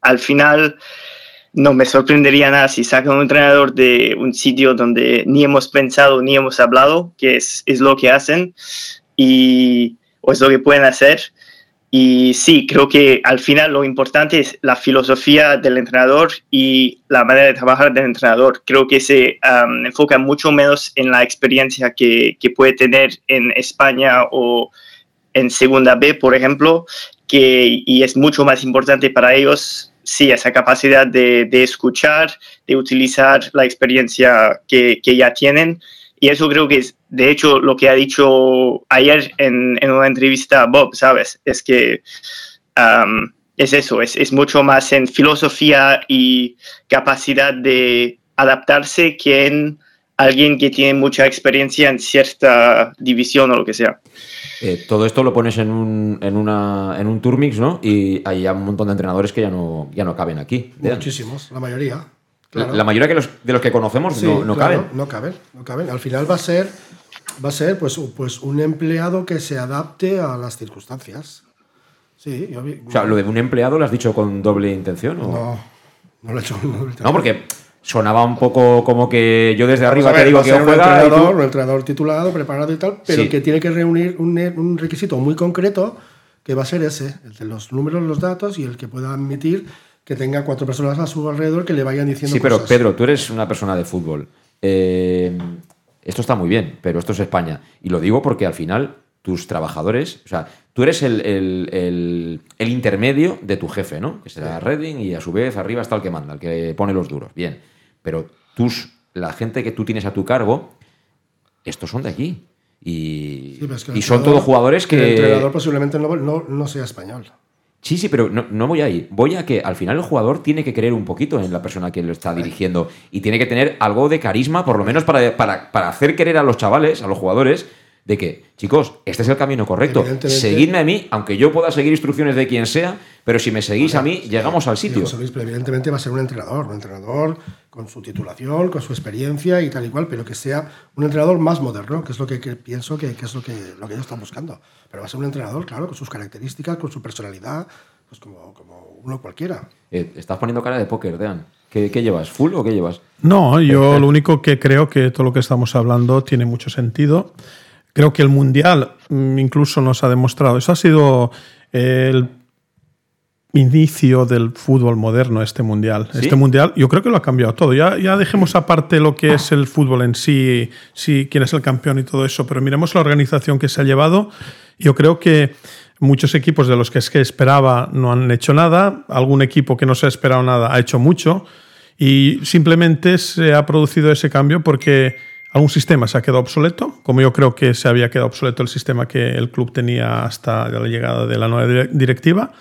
[SPEAKER 3] al final no me sorprendería nada si sacan un entrenador de un sitio donde ni hemos pensado ni hemos hablado, que es, es lo que hacen y, o es lo que pueden hacer. Y sí, creo que al final lo importante es la filosofía del entrenador y la manera de trabajar del entrenador. Creo que se enfoca mucho menos en la experiencia que, que, puede tener en España o en Segunda B, por ejemplo, que, y es mucho más importante para ellos sí, esa capacidad de, escuchar, de utilizar la experiencia que, ya tienen. Y eso creo que es, de hecho, lo que ha dicho ayer en, una entrevista Bob, ¿sabes? Es que es eso, es, es, mucho más en filosofía y capacidad de adaptarse que en alguien que tiene mucha experiencia en cierta división o lo que sea.
[SPEAKER 1] Eh, todo esto lo pones en un, en, una, en un tour mix, ¿no? Y hay un montón de entrenadores que ya no, ya no caben aquí.
[SPEAKER 10] Muchísimos, la mayoría.
[SPEAKER 1] La, mayoría de los, de los que conocemos no, no caben.
[SPEAKER 10] No caben, no caben. Al final va a ser, va a ser pues, pues un empleado que se adapte a las circunstancias. Sí,
[SPEAKER 1] O sea, lo de un empleado lo has dicho con doble intención. ¿o?
[SPEAKER 10] No, no lo he hecho con doble intención.
[SPEAKER 1] No, porque sonaba un poco como que yo desde arriba te digo que
[SPEAKER 10] un entrenador, un entrenador titulado, preparado y tal, pero que tiene que reunir un, requisito muy concreto que va a ser ese, el de los números, los datos y el que pueda admitir que tenga cuatro personas a su alrededor que le vayan diciendo
[SPEAKER 1] Sí, pero Pedro, tú eres una persona de fútbol. Eh, esto está muy bien, pero esto es España. Y lo digo porque al final tus trabajadores, o sea, tú eres el, intermedio de tu jefe, ¿no? Que será Redding y a su vez arriba está el que manda, el que pone los duros. Bien pero tus, la gente que tú tienes a tu cargo, estos son de aquí. Y, y son todos jugadores que.
[SPEAKER 10] El entrenador posiblemente no, sea español.
[SPEAKER 1] Sí, sí, pero no, voy ahí. Voy a que al final el jugador tiene que creer un poquito en la persona que lo está dirigiendo y tiene que tener algo de carisma, por lo menos para, para, para hacer querer a los chavales, a los jugadores, de que, chicos, este es el camino correcto. Seguidme a mí, aunque yo pueda seguir instrucciones de quien sea, pero si me seguís a mí, llegamos al sitio.
[SPEAKER 10] evidentemente va a ser un entrenador, un entrenador con su titulación, con su experiencia y tal y cual, pero que sea un entrenador más moderno, que es lo que, pienso que, es lo que, lo que ellos están buscando. Pero va a ser un entrenador, claro, con sus características, con su personalidad, pues como, como uno cualquiera.
[SPEAKER 1] Eh, estás poniendo cara de póker, Dean. ¿Qué, ¿Qué, llevas? ¿Full o qué llevas?
[SPEAKER 2] No, yo lo único que creo que todo lo que estamos hablando tiene mucho sentido. Creo que el Mundial mm, incluso nos ha demostrado, eso ha sido el inicio del fútbol moderno, este Mundial. Este Mundial yo creo que lo ha cambiado todo. Ya, ya dejemos aparte lo que es el fútbol en sí, sí, quién es el campeón y todo eso, pero miremos la organización que se ha llevado. Yo creo que muchos equipos de los que es que esperaba no han hecho nada, algún equipo que no se ha esperado nada ha hecho mucho y simplemente se ha producido ese cambio porque algún sistema se ha quedado obsoleto, como yo creo que se había quedado obsoleto el sistema que el club tenía hasta la llegada de la nueva directiva.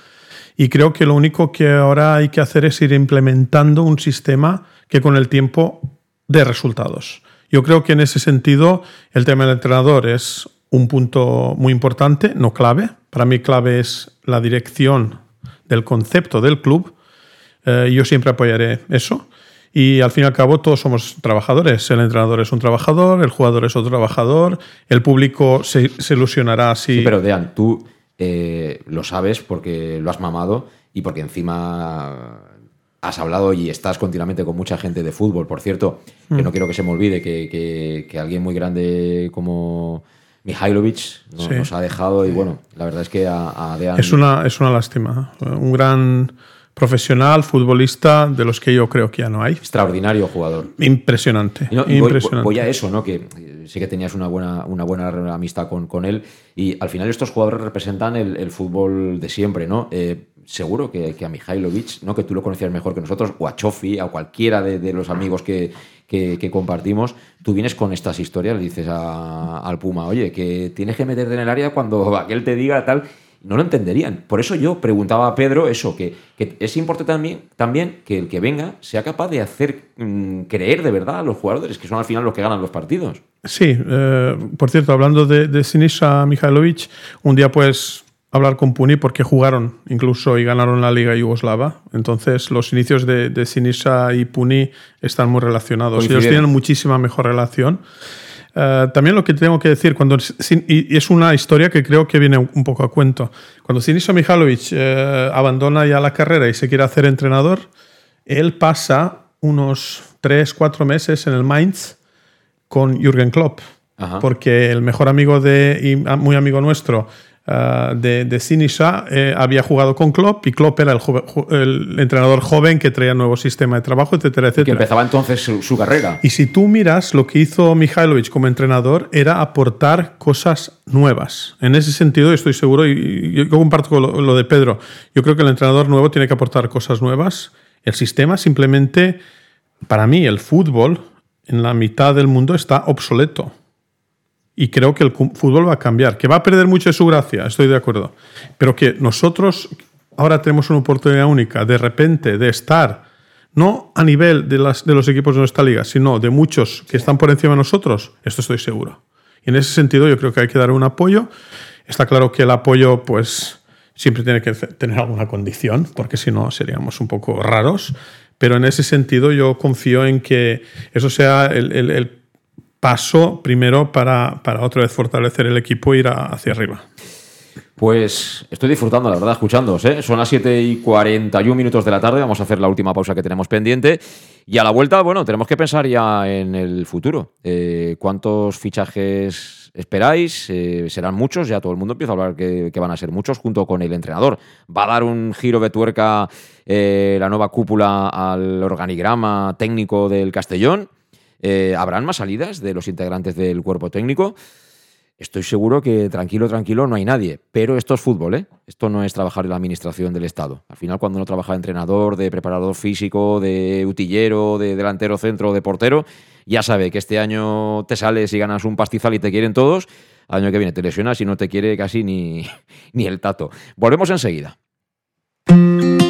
[SPEAKER 2] Y creo que lo único que ahora hay que hacer es ir implementando un sistema que con el tiempo dé resultados. Yo creo que en ese sentido el tema del entrenador es un punto muy importante, no clave. Para mí clave es la dirección del concepto del club. Eh, yo siempre apoyaré eso. Y al fin y al cabo todos somos trabajadores. El entrenador es un trabajador, el jugador es otro trabajador, el público se, ilusionará si...
[SPEAKER 1] Sí, pero Dean, tú eh, lo sabes porque lo has mamado y porque encima has hablado y estás continuamente con mucha gente de fútbol. Por cierto, que mm. no quiero que se me olvide que, que, alguien muy grande como Mihailovic nos, ha dejado y bueno, la verdad es que a, a Dean...
[SPEAKER 2] Es una, es una lástima. Un gran profesional, futbolista, de los que yo creo que ya no hay.
[SPEAKER 1] Extraordinario jugador.
[SPEAKER 2] Impresionante.
[SPEAKER 1] impresionante.
[SPEAKER 2] Voy,
[SPEAKER 1] a eso, ¿no? Que sí que tenías una buena, una buena amistad con, con él. Y al final estos jugadores representan el, fútbol de siempre, ¿no? Eh, seguro que, que, a Mihailovic, ¿no? que tú lo conocías mejor que nosotros, o a Chofi, a cualquiera de, los amigos que, que, compartimos, tú vienes con estas historias, le dices al Puma, oye, que tienes que meterte en el área cuando (laughs) aquel te diga tal, no lo entenderían. Por eso yo preguntaba a Pedro eso, que, es importante también, también, que el que venga sea capaz de hacer mm, creer de verdad a los jugadores, que son al final los que ganan los partidos.
[SPEAKER 2] Sí, eh, por cierto, hablando de, de Sinisa Mihailovic, un día pues hablar con Puni porque jugaron incluso y ganaron la Liga Yugoslava. Entonces los inicios de, de Sinisa y Puni están muy relacionados. Ellos tienen muchísima mejor relación. Eh, también lo que tengo que decir, cuando, y es una historia que creo que viene un poco a cuento. Cuando Sinisa Mihalovic eh, abandona ya la carrera y se quiere hacer entrenador, él pasa unos 3, 4 meses en el Mainz con Jürgen Klopp. Porque el mejor amigo de, y muy amigo nuestro, Ah, de, de Sinisa eh, había jugado con Klopp y Klopp era el, entrenador joven que traía nuevo sistema de trabajo, etcétera, etcétera.
[SPEAKER 1] que empezaba entonces su, carrera.
[SPEAKER 2] Y si tú miras lo que hizo Mihailovic como entrenador era aportar cosas nuevas. En ese sentido, estoy seguro, y yo comparto lo, lo de Pedro, yo creo que el entrenador nuevo tiene que aportar cosas nuevas. El sistema simplemente, para mí, el fútbol en la mitad del mundo está obsoleto. Y creo que el fútbol va a cambiar, que va a perder mucho de su gracia, estoy de acuerdo. Pero que nosotros ahora tenemos una oportunidad única de repente de estar, no a nivel de, las, de los equipos de nuestra liga, sino de muchos que están por encima de nosotros, esto estoy seguro. Y en ese sentido yo creo que hay que dar un apoyo. Está claro que el apoyo, pues, siempre tiene que tener alguna condición, porque si no seríamos un poco raros. Pero en ese sentido yo confío en que eso sea el, el, el paso primero para, para otra vez fortalecer el equipo e ir hacia arriba.
[SPEAKER 1] Pues estoy disfrutando, la verdad, escuchándoos. ¿eh? Son las 7 y 41 minutos de la tarde. Vamos a hacer la última pausa que tenemos pendiente. Y a la vuelta, bueno, tenemos que pensar ya en el futuro. Eh, ¿Cuántos fichajes esperáis? Eh, serán muchos. Ya todo el mundo empieza a hablar que, que, van a ser muchos, junto con el entrenador. ¿Va a dar un giro de tuerca la nueva cúpula al organigrama técnico del Castellón? Eh, ¿Habrán más salidas de los integrantes del cuerpo técnico? Estoy seguro que tranquilo, tranquilo, no hay nadie. Pero esto es fútbol, ¿eh? Esto no es trabajar en la administración del Estado. Al final, cuando uno trabaja de entrenador, de preparador físico, de utillero, de delantero centro, de portero, ya sabe que este año te sales y ganas un pastizal y te quieren todos. Año que viene te lesionas y no te quiere casi ni, (laughs) ni el tato. Volvemos enseguida.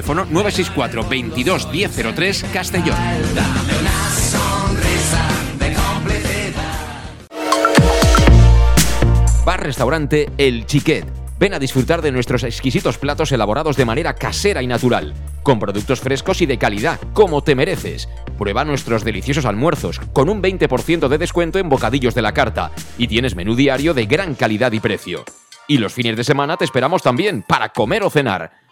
[SPEAKER 4] teléfono 964 22 1003 Castellón. Bar Restaurante El Chiquet. Ven a disfrutar de nuestros exquisitos platos elaborados de manera casera y natural, con productos frescos y de calidad, como te mereces. Prueba nuestros deliciosos almuerzos, con un 20% de descuento en bocadillos de la carta, y tienes menú diario de gran calidad y precio. Y los fines de semana te esperamos también para comer o cenar.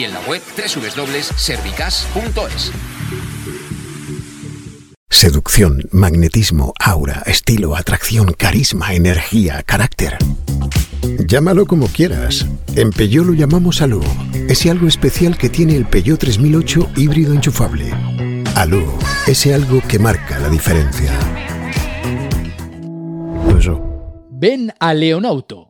[SPEAKER 4] y en la web www.servicas.es.
[SPEAKER 6] Seducción, magnetismo, aura, estilo, atracción, carisma, energía, carácter. Llámalo como quieras. En Peugeot lo llamamos Alú. Ese algo especial que tiene el Peugeot 3008 híbrido enchufable. Alú, ese algo que marca la diferencia.
[SPEAKER 5] Ven a Leonauto,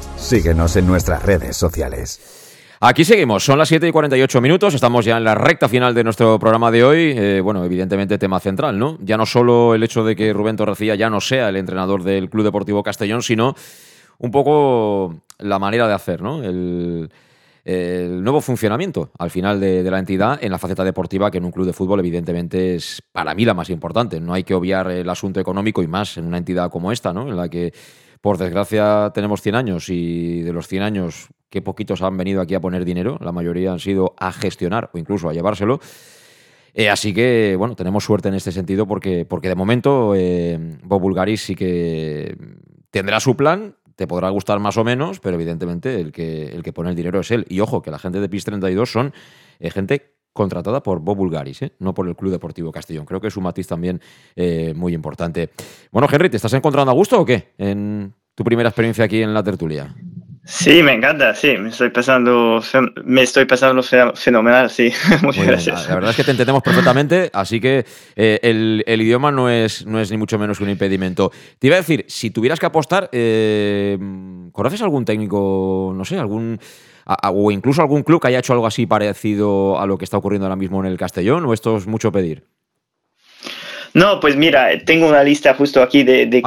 [SPEAKER 8] Síguenos en nuestras redes sociales.
[SPEAKER 1] Aquí seguimos, son las 7 y 48 minutos, estamos ya en la recta final de nuestro programa de hoy. Eh, bueno, evidentemente tema central, ¿no? Ya no solo el hecho de que Rubén Torrecilla ya no sea el entrenador del Club Deportivo Castellón, sino un poco la manera de hacer, ¿no? El, nuevo funcionamiento al final de, la entidad en la faceta deportiva, que en un club de fútbol evidentemente es para mí la más importante. No hay que obviar el asunto económico y más en una entidad como esta, ¿no? En la que por desgracia tenemos 100 años y de los 100 años, qué poquitos han venido aquí a poner dinero, la mayoría han sido a gestionar o incluso a llevárselo. Eh, así que, bueno, tenemos suerte en este sentido porque, porque de momento eh, Bob Bulgaris sí que tendrá su plan, te podrá gustar más o menos, pero evidentemente el que, el que pone el dinero es él. Y ojo, que la gente de PIS 32 son eh, gente contratada por Bob Bulgaris, ¿eh? no por el Club Deportivo Castellón. Creo que es un matiz también eh, muy importante. Bueno, Henry, ¿te estás encontrando a gusto o qué en tu primera experiencia aquí en la tertulia?
[SPEAKER 3] Sí, me encanta, sí, me estoy pasando, me estoy pasando fenomenal, sí. (laughs) Muchas gracias.
[SPEAKER 1] La verdad es que te entendemos perfectamente, así que eh, el, idioma no es, no es ni mucho menos un impedimento. Te iba a decir, si tuvieras que apostar, eh, ¿conoces algún técnico, no sé, algún o incluso algún club que haya hecho algo así parecido a lo que está ocurriendo ahora mismo en el Castellón, o esto es mucho pedir?
[SPEAKER 3] No, pues mira, tengo una lista justo aquí de, de,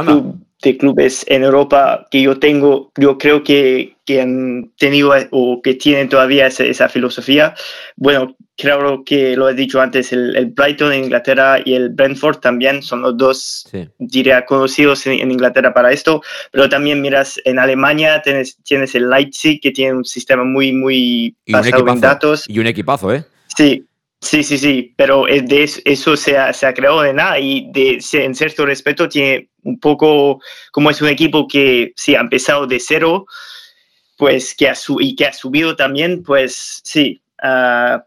[SPEAKER 3] de clubes en Europa que yo tengo, yo creo que, que han tenido o que tienen todavía esa, filosofía. Bueno, creo que lo he dicho antes, el, Brighton en Inglaterra y el Brentford también son los dos, diría, conocidos en, Inglaterra para esto, pero también miras en Alemania tienes, tienes el Leipzig que tiene un sistema muy, muy basado en datos.
[SPEAKER 1] Y un equipazo, ¿eh?
[SPEAKER 3] Sí, Sí, sí, sí, pero de eso, se, ha, se, ha, creado de nada y de, en cierto respeto tiene un poco, como es un equipo que sí ha empezado de cero, pues que ha, y que ha subido también, pues sí, uh,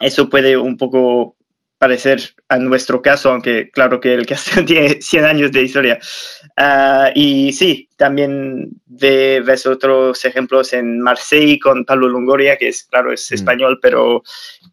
[SPEAKER 3] eso puede un poco parecer a nuestro caso, aunque claro que el Castellón (laughs) tiene 100 años de historia. Uh, y sí, también ves otros ejemplos en Marseille con Pablo Longoria, que es, claro, es mm. español, pero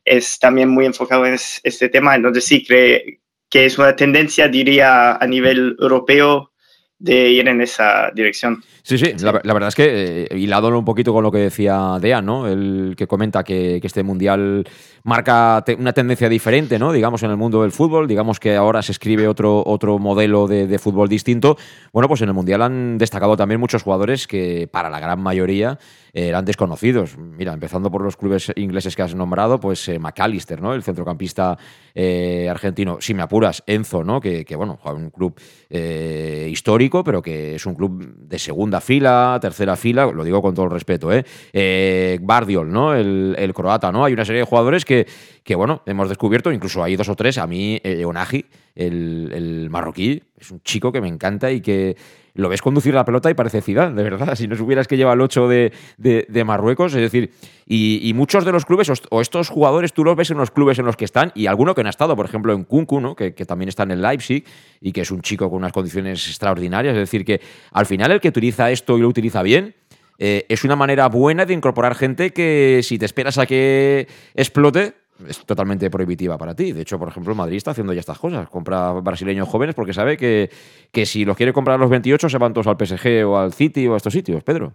[SPEAKER 3] es también muy enfocado en este tema. Entonces sí, cree que es una tendencia, diría, a nivel europeo de ir en esa dirección.
[SPEAKER 1] Sí, sí, la, verdad es que, eh, hilado un poquito con lo que decía Dean, ¿no? El que comenta que, este mundial marca una tendencia diferente, ¿no? Digamos, en el mundo del fútbol, digamos que ahora se escribe otro, otro modelo de, fútbol distinto. Bueno, pues en el mundial han destacado también muchos jugadores que, para la gran mayoría, eran desconocidos. Mira, empezando por los clubes ingleses que has nombrado, pues eh, McAllister, ¿no? El centrocampista eh, argentino. Si me apuras, Enzo, ¿no? Que, bueno, juega un club histórico, pero que es un club de segunda fila, tercera fila, lo digo con todo el respeto, ¿eh? eh Bardiol, ¿no? El, croata, ¿no? Hay una serie de jugadores que, que, bueno, hemos descubierto, incluso hay dos o tres. A mí, eh, Eonagi, el, marroquí, es un chico que me encanta y que lo ves conducir la pelota y parece Zidane, de verdad. (laughs) Si no supieras que lleva el 8 de, Marruecos, es decir, y, muchos de los clubes, o, estos jugadores, tú los ves en los clubes en los que están, y alguno que no ha estado, por ejemplo, en Kunku, ¿no? que, también está en el Leipzig, y que es un chico con unas condiciones extraordinarias. Es decir, que al final el que utiliza esto y lo utiliza bien, eh, es una manera buena de incorporar gente que si te esperas a que explote, es totalmente prohibitiva para ti. De hecho, por ejemplo, Madrid está haciendo ya estas cosas. Compra brasileños jóvenes porque sabe que, que si los quiere comprar a los 28 se van todos al PSG o al City o a estos sitios. Pedro.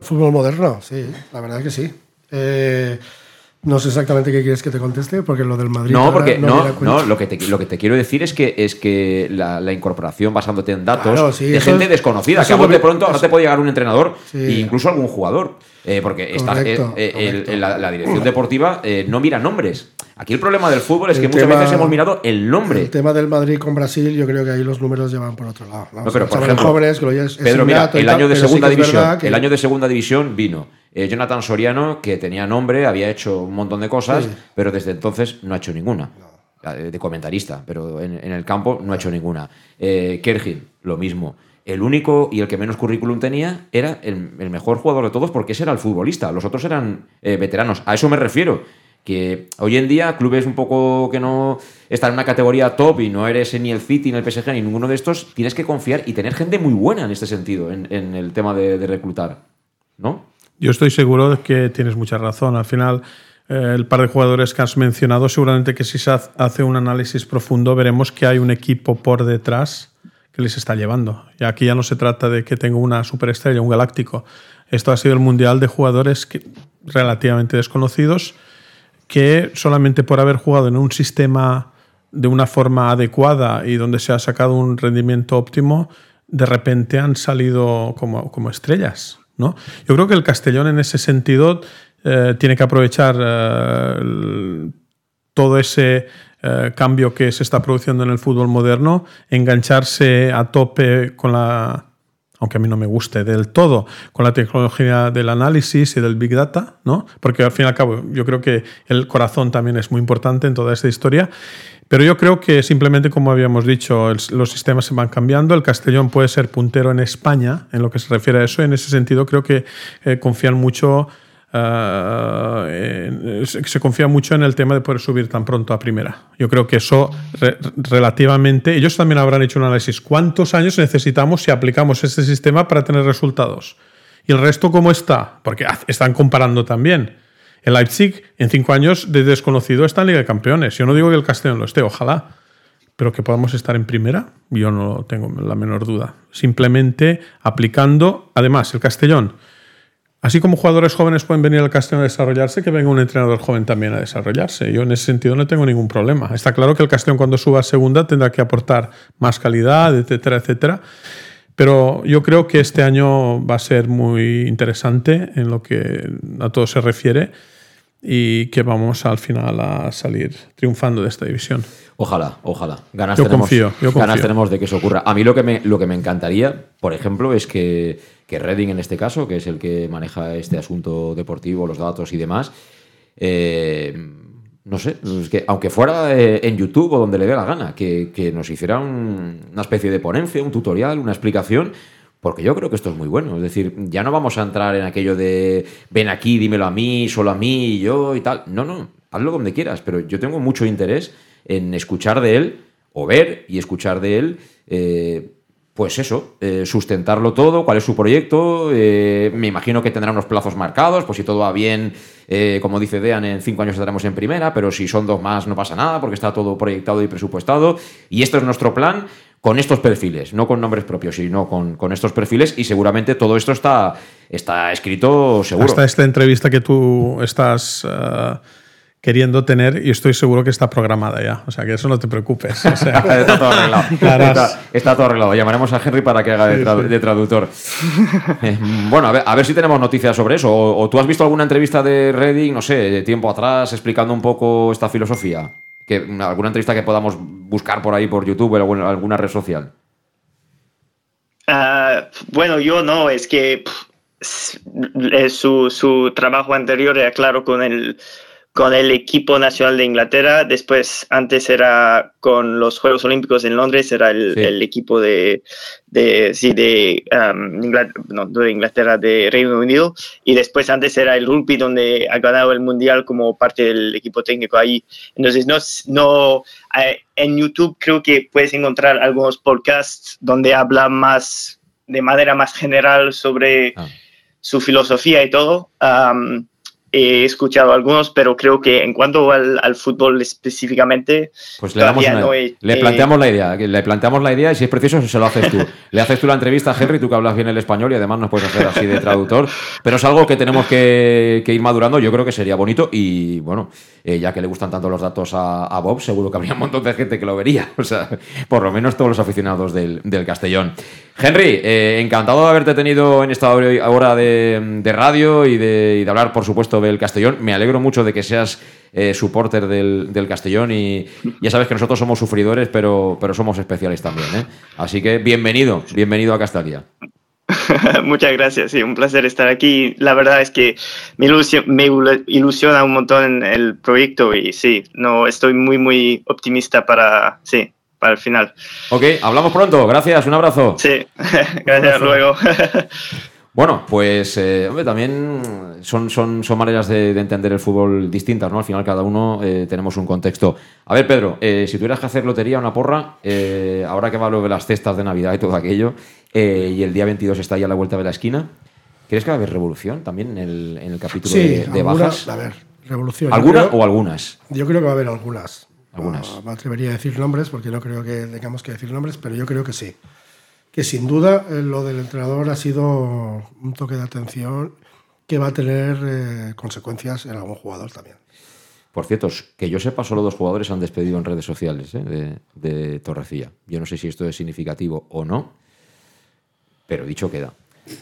[SPEAKER 10] Fútbol moderno, sí, la verdad es que sí. Eh, no sé exactamente qué quieres que te conteste, porque lo del Madrid.
[SPEAKER 1] No, porque no, no, lo, que te, lo que te quiero decir es que es que la, incorporación basándote en datos de gente desconocida, que a de pronto ahora te puede llegar un entrenador e incluso algún jugador. Eh, porque eh, eh, la, dirección deportiva no mira nombres. Aquí el problema del fútbol es que muchas veces hemos mirado el nombre.
[SPEAKER 10] El tema del Madrid con Brasil, yo creo que ahí los números llevan por otro lado.
[SPEAKER 1] no, pero por ejemplo, jóvenes, Pedro, mira, el año de segunda división, el año de segunda división vino Jonathan Soriano, que tenía nombre, había hecho un montón de cosas, pero desde entonces no ha hecho ninguna. De comentarista, pero en, el campo no ha hecho ninguna. Eh, Kergin, lo mismo el único y el que menos currículum tenía era el, mejor jugador de todos porque ese era el futbolista. Los otros eran eh, veteranos. A eso me refiero. Que hoy en día clubes un poco que no están en una categoría top y no eres ni el City, ni el PSG, ni ninguno de estos, tienes que confiar y tener gente muy buena en este sentido, en, el tema de, reclutar. ¿No?
[SPEAKER 2] Yo estoy seguro de que tienes mucha razón. Al final, eh, el par de jugadores que has mencionado, seguramente que si se hace un análisis profundo, veremos que hay un equipo por detrás que les está llevando. Y aquí ya no se trata de que tenga una superestrella, un galáctico. Esto ha sido el mundial de jugadores relativamente desconocidos que solamente por haber jugado en un sistema de una forma adecuada y donde se ha sacado un rendimiento óptimo, de repente han salido como, como estrellas. ¿No? Yo creo que el Castellón en ese sentido eh, tiene que aprovechar eh, todo ese eh, cambio que se está produciendo en el fútbol moderno, engancharse a tope con la, aunque a mí no me guste del todo, con la tecnología del análisis y del big data, ¿no? Porque al fin y al cabo yo creo que el corazón también es muy importante en toda esta historia. Pero yo creo que simplemente, como habíamos dicho, los sistemas se van cambiando. El Castellón puede ser puntero en España en lo que se refiere a eso. En ese sentido, creo que eh, confían mucho eh, se confía mucho en el tema de poder subir tan pronto a primera. Yo creo que eso relativamente, ellos también habrán hecho un análisis. ¿Cuántos años necesitamos si aplicamos este sistema para tener resultados? ¿Y el resto cómo está? Porque están comparando también. El Leipzig en cinco años de desconocido está en Liga de Campeones. Yo no digo que el Castellón lo esté, ojalá. Pero que podamos estar en primera, yo no tengo la menor duda. Simplemente aplicando, además, el Castellón. Así como jugadores jóvenes pueden venir al Castellón a desarrollarse, que venga un entrenador joven también a desarrollarse. Yo en ese sentido no tengo ningún problema. Está claro que el Castellón cuando suba a segunda tendrá que aportar más calidad, etcétera, etcétera. Pero yo creo que este año va a ser muy interesante en lo que a todo se refiere y que vamos al final a salir triunfando de esta división.
[SPEAKER 1] Ojalá, ojalá. Ganas,
[SPEAKER 2] Yo
[SPEAKER 1] tenemos,
[SPEAKER 2] confío, yo confío.
[SPEAKER 1] ganas tenemos de que eso ocurra. A mí lo que me, lo que me encantaría, por ejemplo, es que, que Redding en este caso, que es el que maneja este asunto deportivo, los datos y demás, eh, no sé, aunque fuera eh, en YouTube o donde le dé la gana, que, que nos hiciera un- una especie de ponencia, un tutorial, una explicación, porque yo creo que esto es muy bueno. Es decir, ya no vamos a entrar en aquello de ven aquí, dímelo a mí, solo a mí, yo y tal. No, no, hazlo donde quieras, pero yo tengo mucho interés en escuchar de él, o ver y escuchar de él, eh, pues eso, eh, sustentarlo todo, cuál es su proyecto. eh, me imagino que tendrá unos plazos marcados, pues si todo va bien, eh, como dice Dean, en cinco años estaremos en primera, pero si son dos más no pasa nada porque está todo proyectado y presupuestado. Y esto es nuestro plan con estos perfiles, no con nombres propios, sino con, con estos perfiles y seguramente todo esto está, está escrito seguro.
[SPEAKER 2] Hasta esta entrevista que tú estás queriendo tener y estoy seguro que está programada ya. O sea, que eso no te preocupes. O sea, (laughs)
[SPEAKER 1] está todo arreglado. (laughs)
[SPEAKER 2] Harás-
[SPEAKER 1] Está, está todo arreglado. Llamaremos a Henry para que haga de,
[SPEAKER 2] Sí,
[SPEAKER 1] tradu-
[SPEAKER 2] sí.
[SPEAKER 1] de traductor. (laughs) Eh, bueno, a ver, a ver si tenemos noticias sobre eso. O, o tú has visto alguna entrevista de Redding, no sé, de tiempo atrás, explicando un poco esta filosofía. Que, una- alguna entrevista que podamos buscar por ahí por YouTube o en alguna, alguna red social.
[SPEAKER 3] Ah, bueno, yo no, es que pff, su, su trabajo anterior era claro con el, con el equipo nacional de Inglaterra, después antes era con los Juegos Olímpicos en Londres, era el,
[SPEAKER 1] Sí.
[SPEAKER 3] el equipo de, de, sí, de, um, no, de Inglaterra, de Reino Unido, y después antes era el rugby donde ha ganado el Mundial como parte del equipo técnico ahí. Entonces, no, no eh, en YouTube creo que puedes encontrar algunos podcasts donde habla más, de manera más general sobre
[SPEAKER 1] Ah.
[SPEAKER 3] su filosofía y todo. Am, he escuchado algunos, pero creo que en cuanto al, al fútbol específicamente,
[SPEAKER 1] Pues le, damos
[SPEAKER 3] todavía
[SPEAKER 1] una-
[SPEAKER 3] no he-
[SPEAKER 1] le
[SPEAKER 3] he-
[SPEAKER 1] planteamos la idea, le planteamos la idea y si es preciso se lo haces tú. (laughs) Le haces tú la entrevista a Henry, tú que hablas bien el español y además nos puedes hacer así de traductor, pero es algo que tenemos que, que ir madurando, yo creo que sería bonito y bueno, eh, ya que le gustan tanto los datos a, a Bob, seguro que habría un montón de gente que lo vería, (laughs) o sea, por lo menos todos los aficionados del, del Castellón. Henry, eh, encantado de haberte tenido en esta hora hora de, de radio y de, y de hablar, por supuesto, del Castellón. Me alegro mucho de que seas eh, supporter del, del Castellón y ya sabes que nosotros somos sufridores, pero, pero somos especiales también. ¿eh? Así que bienvenido, bienvenido a Castalia. (laughs)
[SPEAKER 3] Muchas gracias, sí, un placer estar aquí. La verdad es que me, ilusio- me ilu- ilusiona un montón el proyecto y sí, no estoy muy, muy optimista para, sí, para el final.
[SPEAKER 1] Ok, hablamos pronto, gracias, un abrazo.
[SPEAKER 3] Sí, (laughs) gracias, luego. (laughs)
[SPEAKER 1] Bueno, pues eh, hombre, también son, son, son maneras de, de entender el fútbol distintas, ¿no? Al final cada uno eh, tenemos un contexto. A ver, Pedro, eh, si tuvieras que hacer lotería, una porra, eh, ahora que va lo de las cestas de Navidad y todo aquello, y el día 22 está ya a la vuelta de la esquina, ¿crees que va a haber revolución también en el, en el capítulo
[SPEAKER 10] Sí,
[SPEAKER 1] de, de
[SPEAKER 10] alguna-
[SPEAKER 1] bajas?
[SPEAKER 10] a ver, revolución.
[SPEAKER 1] ¿Alguna
[SPEAKER 10] creo-
[SPEAKER 1] o algunas?
[SPEAKER 10] Yo creo que va a haber algunas.
[SPEAKER 1] Algunas.
[SPEAKER 10] No me atrevería a decir nombres porque no creo que tengamos que decir nombres, pero yo creo que sí. Que sin duda eh, lo del entrenador ha sido un toque de atención que va a tener eh, consecuencias en algún jugador también.
[SPEAKER 1] Por cierto, que yo sepa, solo dos jugadores han despedido en redes sociales ¿eh? de, de Torrecilla. Yo no sé si esto es significativo o no, pero dicho queda.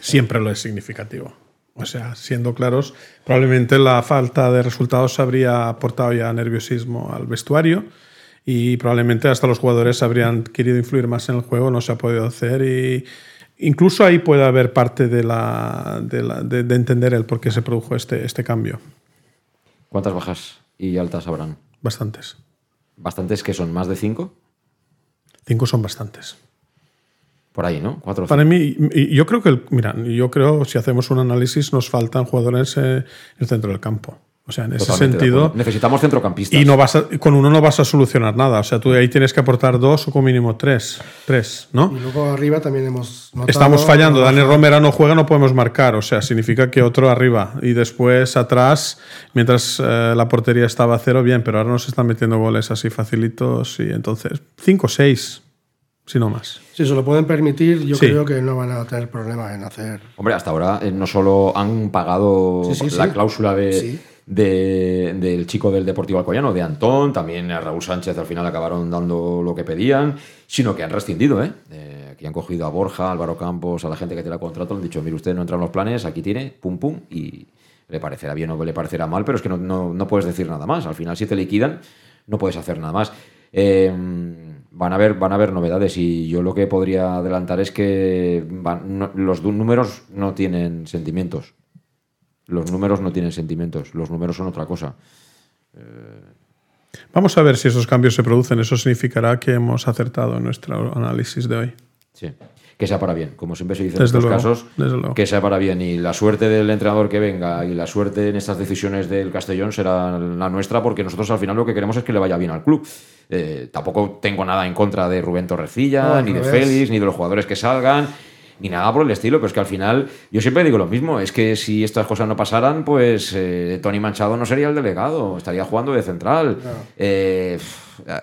[SPEAKER 2] Siempre lo es significativo. O sea, siendo claros, probablemente la falta de resultados habría aportado ya nerviosismo al vestuario y probablemente hasta los jugadores habrían querido influir más en el juego, no se ha podido hacer y incluso ahí puede haber parte de, la, de, la- de- de entender el por qué se produjo este, este cambio.
[SPEAKER 1] ¿Cuántas bajas y altas habrán?
[SPEAKER 2] Bastantes.
[SPEAKER 1] ¿Bastantes que son? ¿Más de cinco?
[SPEAKER 2] Cinco son bastantes.
[SPEAKER 1] Por ahí, ¿no? Cuatro
[SPEAKER 2] Para mí, yo creo que, el- mira, yo creo si hacemos un análisis nos faltan jugadores eh, en el centro del campo. O sea, en ese
[SPEAKER 1] Totalmente
[SPEAKER 2] sentido.
[SPEAKER 1] Necesitamos centrocampistas.
[SPEAKER 2] Y no vas a- con uno no vas a solucionar nada. O sea, tú ahí tienes que aportar dos o como mínimo tres. Tres, ¿no?
[SPEAKER 10] Y luego arriba también hemos notado
[SPEAKER 2] Estamos fallando.
[SPEAKER 10] la
[SPEAKER 2] Dani Romera no juega, no podemos marcar. O sea, significa que otro arriba. Y después atrás, mientras eh, la portería estaba a cero, bien, pero ahora nos están metiendo goles así facilitos. Y entonces, cinco o seis, si no más.
[SPEAKER 10] Si se lo pueden permitir, yo
[SPEAKER 2] Sí.
[SPEAKER 10] creo que no van a tener problema en hacer.
[SPEAKER 1] Hombre, hasta ahora eh, no solo han pagado
[SPEAKER 10] Sí, sí,
[SPEAKER 1] la
[SPEAKER 10] sí.
[SPEAKER 1] cláusula de,
[SPEAKER 10] Sí.
[SPEAKER 1] De- del chico del Deportivo Alcoyano, de Antón, también a Raúl Sánchez al final acabaron dando lo que pedían, sino que han rescindido, ¿eh? Eh, aquí han cogido a Borja, Álvaro Campos, a la gente que tiene el contrato, han dicho, mire, usted no entra en los planes, aquí tiene, pum, pum, y le parecerá bien o le parecerá mal, pero es que no, no- puedes decir nada más. Al final, si te liquidan, no puedes hacer nada más. Eh, van, a haber, van a novedades y yo lo que podría adelantar es que van- los números no tienen sentimientos. Los números no tienen sentimientos, los números son otra cosa.
[SPEAKER 2] Vamos a ver si esos cambios se producen. Eso significará que hemos acertado en nuestro análisis de hoy.
[SPEAKER 1] Sí. Que sea para bien, como siempre se dice en estos
[SPEAKER 2] luego,
[SPEAKER 1] casos,
[SPEAKER 2] desde luego.
[SPEAKER 1] que sea para bien. Y la suerte del entrenador que venga y la suerte en estas decisiones del Castellón será la nuestra, porque nosotros al final lo que queremos es que le vaya bien al club. Eh, tampoco tengo nada en contra de Rubén Torrecilla,
[SPEAKER 10] No,
[SPEAKER 1] ni de. Félix, ni de los jugadores que salgan, ni nada por el estilo, pero es que al final yo siempre digo lo mismo, es que si estas cosas no pasaran, pues eh, Tony Manchado no sería el delegado, estaría jugando de central. Eh,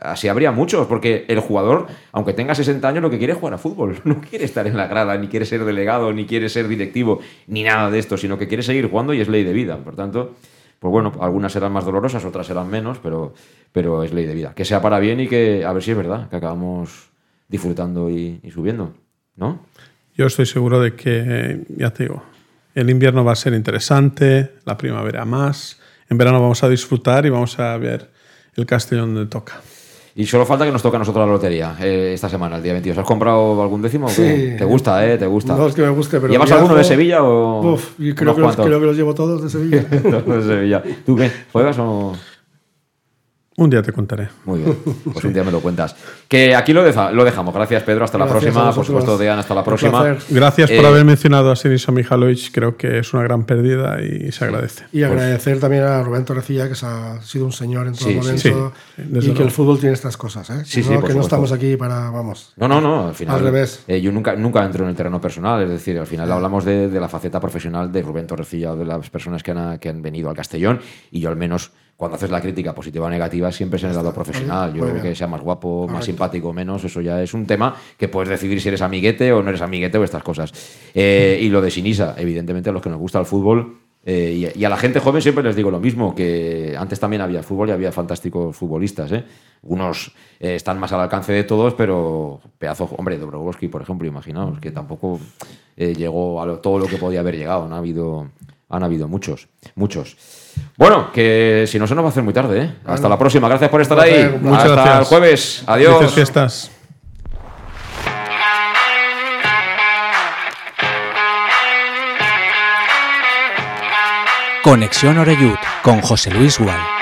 [SPEAKER 1] así habría muchos, porque el jugador, aunque tenga 60 años, lo que quiere es jugar a fútbol, (laughs) no quiere estar en la grada, ni quiere ser delegado, ni quiere ser directivo, ni nada de esto, sino que quiere seguir jugando y es ley de vida. Por tanto, pues bueno, algunas serán más dolorosas, otras serán menos, pero, pero es ley de vida. Que sea para bien y que, a ver si es verdad, que acabamos disfrutando y, y subiendo, ¿no?
[SPEAKER 2] Yo estoy seguro de que, ya te digo, el invierno va a ser interesante, la primavera más, en verano vamos a disfrutar y vamos a ver el Castellón donde toca.
[SPEAKER 1] Y solo falta que nos toque a nosotros la lotería eh, esta semana, el día 22. ¿Has comprado algún décimo? o qué?
[SPEAKER 10] Sí.
[SPEAKER 1] ¿Te gusta, eh? ¿Te gusta?
[SPEAKER 10] No es que me guste, pero.
[SPEAKER 1] ¿Llevas
[SPEAKER 10] viajo-
[SPEAKER 1] alguno de Sevilla o.?
[SPEAKER 10] Uf, creo, que los, creo que los llevo todos de Sevilla. (laughs)
[SPEAKER 1] Todos de Sevilla. ¿Tú qué? ¿Juegas o.?
[SPEAKER 2] Un día te contaré.
[SPEAKER 1] Muy bien, pues (laughs) un día me lo cuentas. Que aquí lo, deja- lo dejamos. Gracias, Pedro. Hasta la próxima. Por supuesto, Dean, hasta la próxima.
[SPEAKER 2] Gracias por
[SPEAKER 1] Eh,
[SPEAKER 2] haber mencionado a Sinisa Mihalovic, creo que es una gran pérdida y se agradece.
[SPEAKER 10] Y agradecer también a Rubén Torrecilla, que se ha sido un señor en todo
[SPEAKER 1] Sí,
[SPEAKER 10] momento.
[SPEAKER 1] sí.
[SPEAKER 2] Sí, desde
[SPEAKER 10] y que
[SPEAKER 2] luego.
[SPEAKER 10] el fútbol tiene estas cosas, ¿eh?
[SPEAKER 1] Sí,
[SPEAKER 10] no, que no estamos aquí para, vamos.
[SPEAKER 1] No, no, no. Al final.
[SPEAKER 10] Al revés.
[SPEAKER 1] eh, yo nunca, nunca entro en el terreno personal. Es decir, al final hablamos de, de la faceta profesional de Rubén Torrecilla o de las personas que han, que han venido al Castellón. Y yo, al menos, cuando haces la crítica positiva o negativa, siempre es en el lado profesional. Yo creo que sea más guapo, más simpático o menos, eso ya es un tema que puedes decidir si eres amiguete o no eres amiguete o estas cosas. Eh, y lo de Sinisa, evidentemente, a los que nos gusta el fútbol. eh, y, y a la gente joven siempre les digo lo mismo, que antes también había fútbol y había fantásticos futbolistas. ¿eh? Unos eh, están más al alcance de todos, pero pedazo, hombre, Dobrovolsky, por ejemplo, imaginaos, que tampoco eh, llegó a lo- todo lo que podía haber llegado. ¿no? Ha habido, han habido muchos, muchos. Bueno, que si no se nos va a hacer muy tarde. ¿eh? Hasta
[SPEAKER 10] Bueno.
[SPEAKER 1] la próxima. Gracias por estar ahí.
[SPEAKER 2] Muchas
[SPEAKER 1] Hasta
[SPEAKER 2] gracias.
[SPEAKER 1] el jueves. Adiós.
[SPEAKER 2] Felices fiestas.
[SPEAKER 5] Conexión Oreyud con José Luis Gual.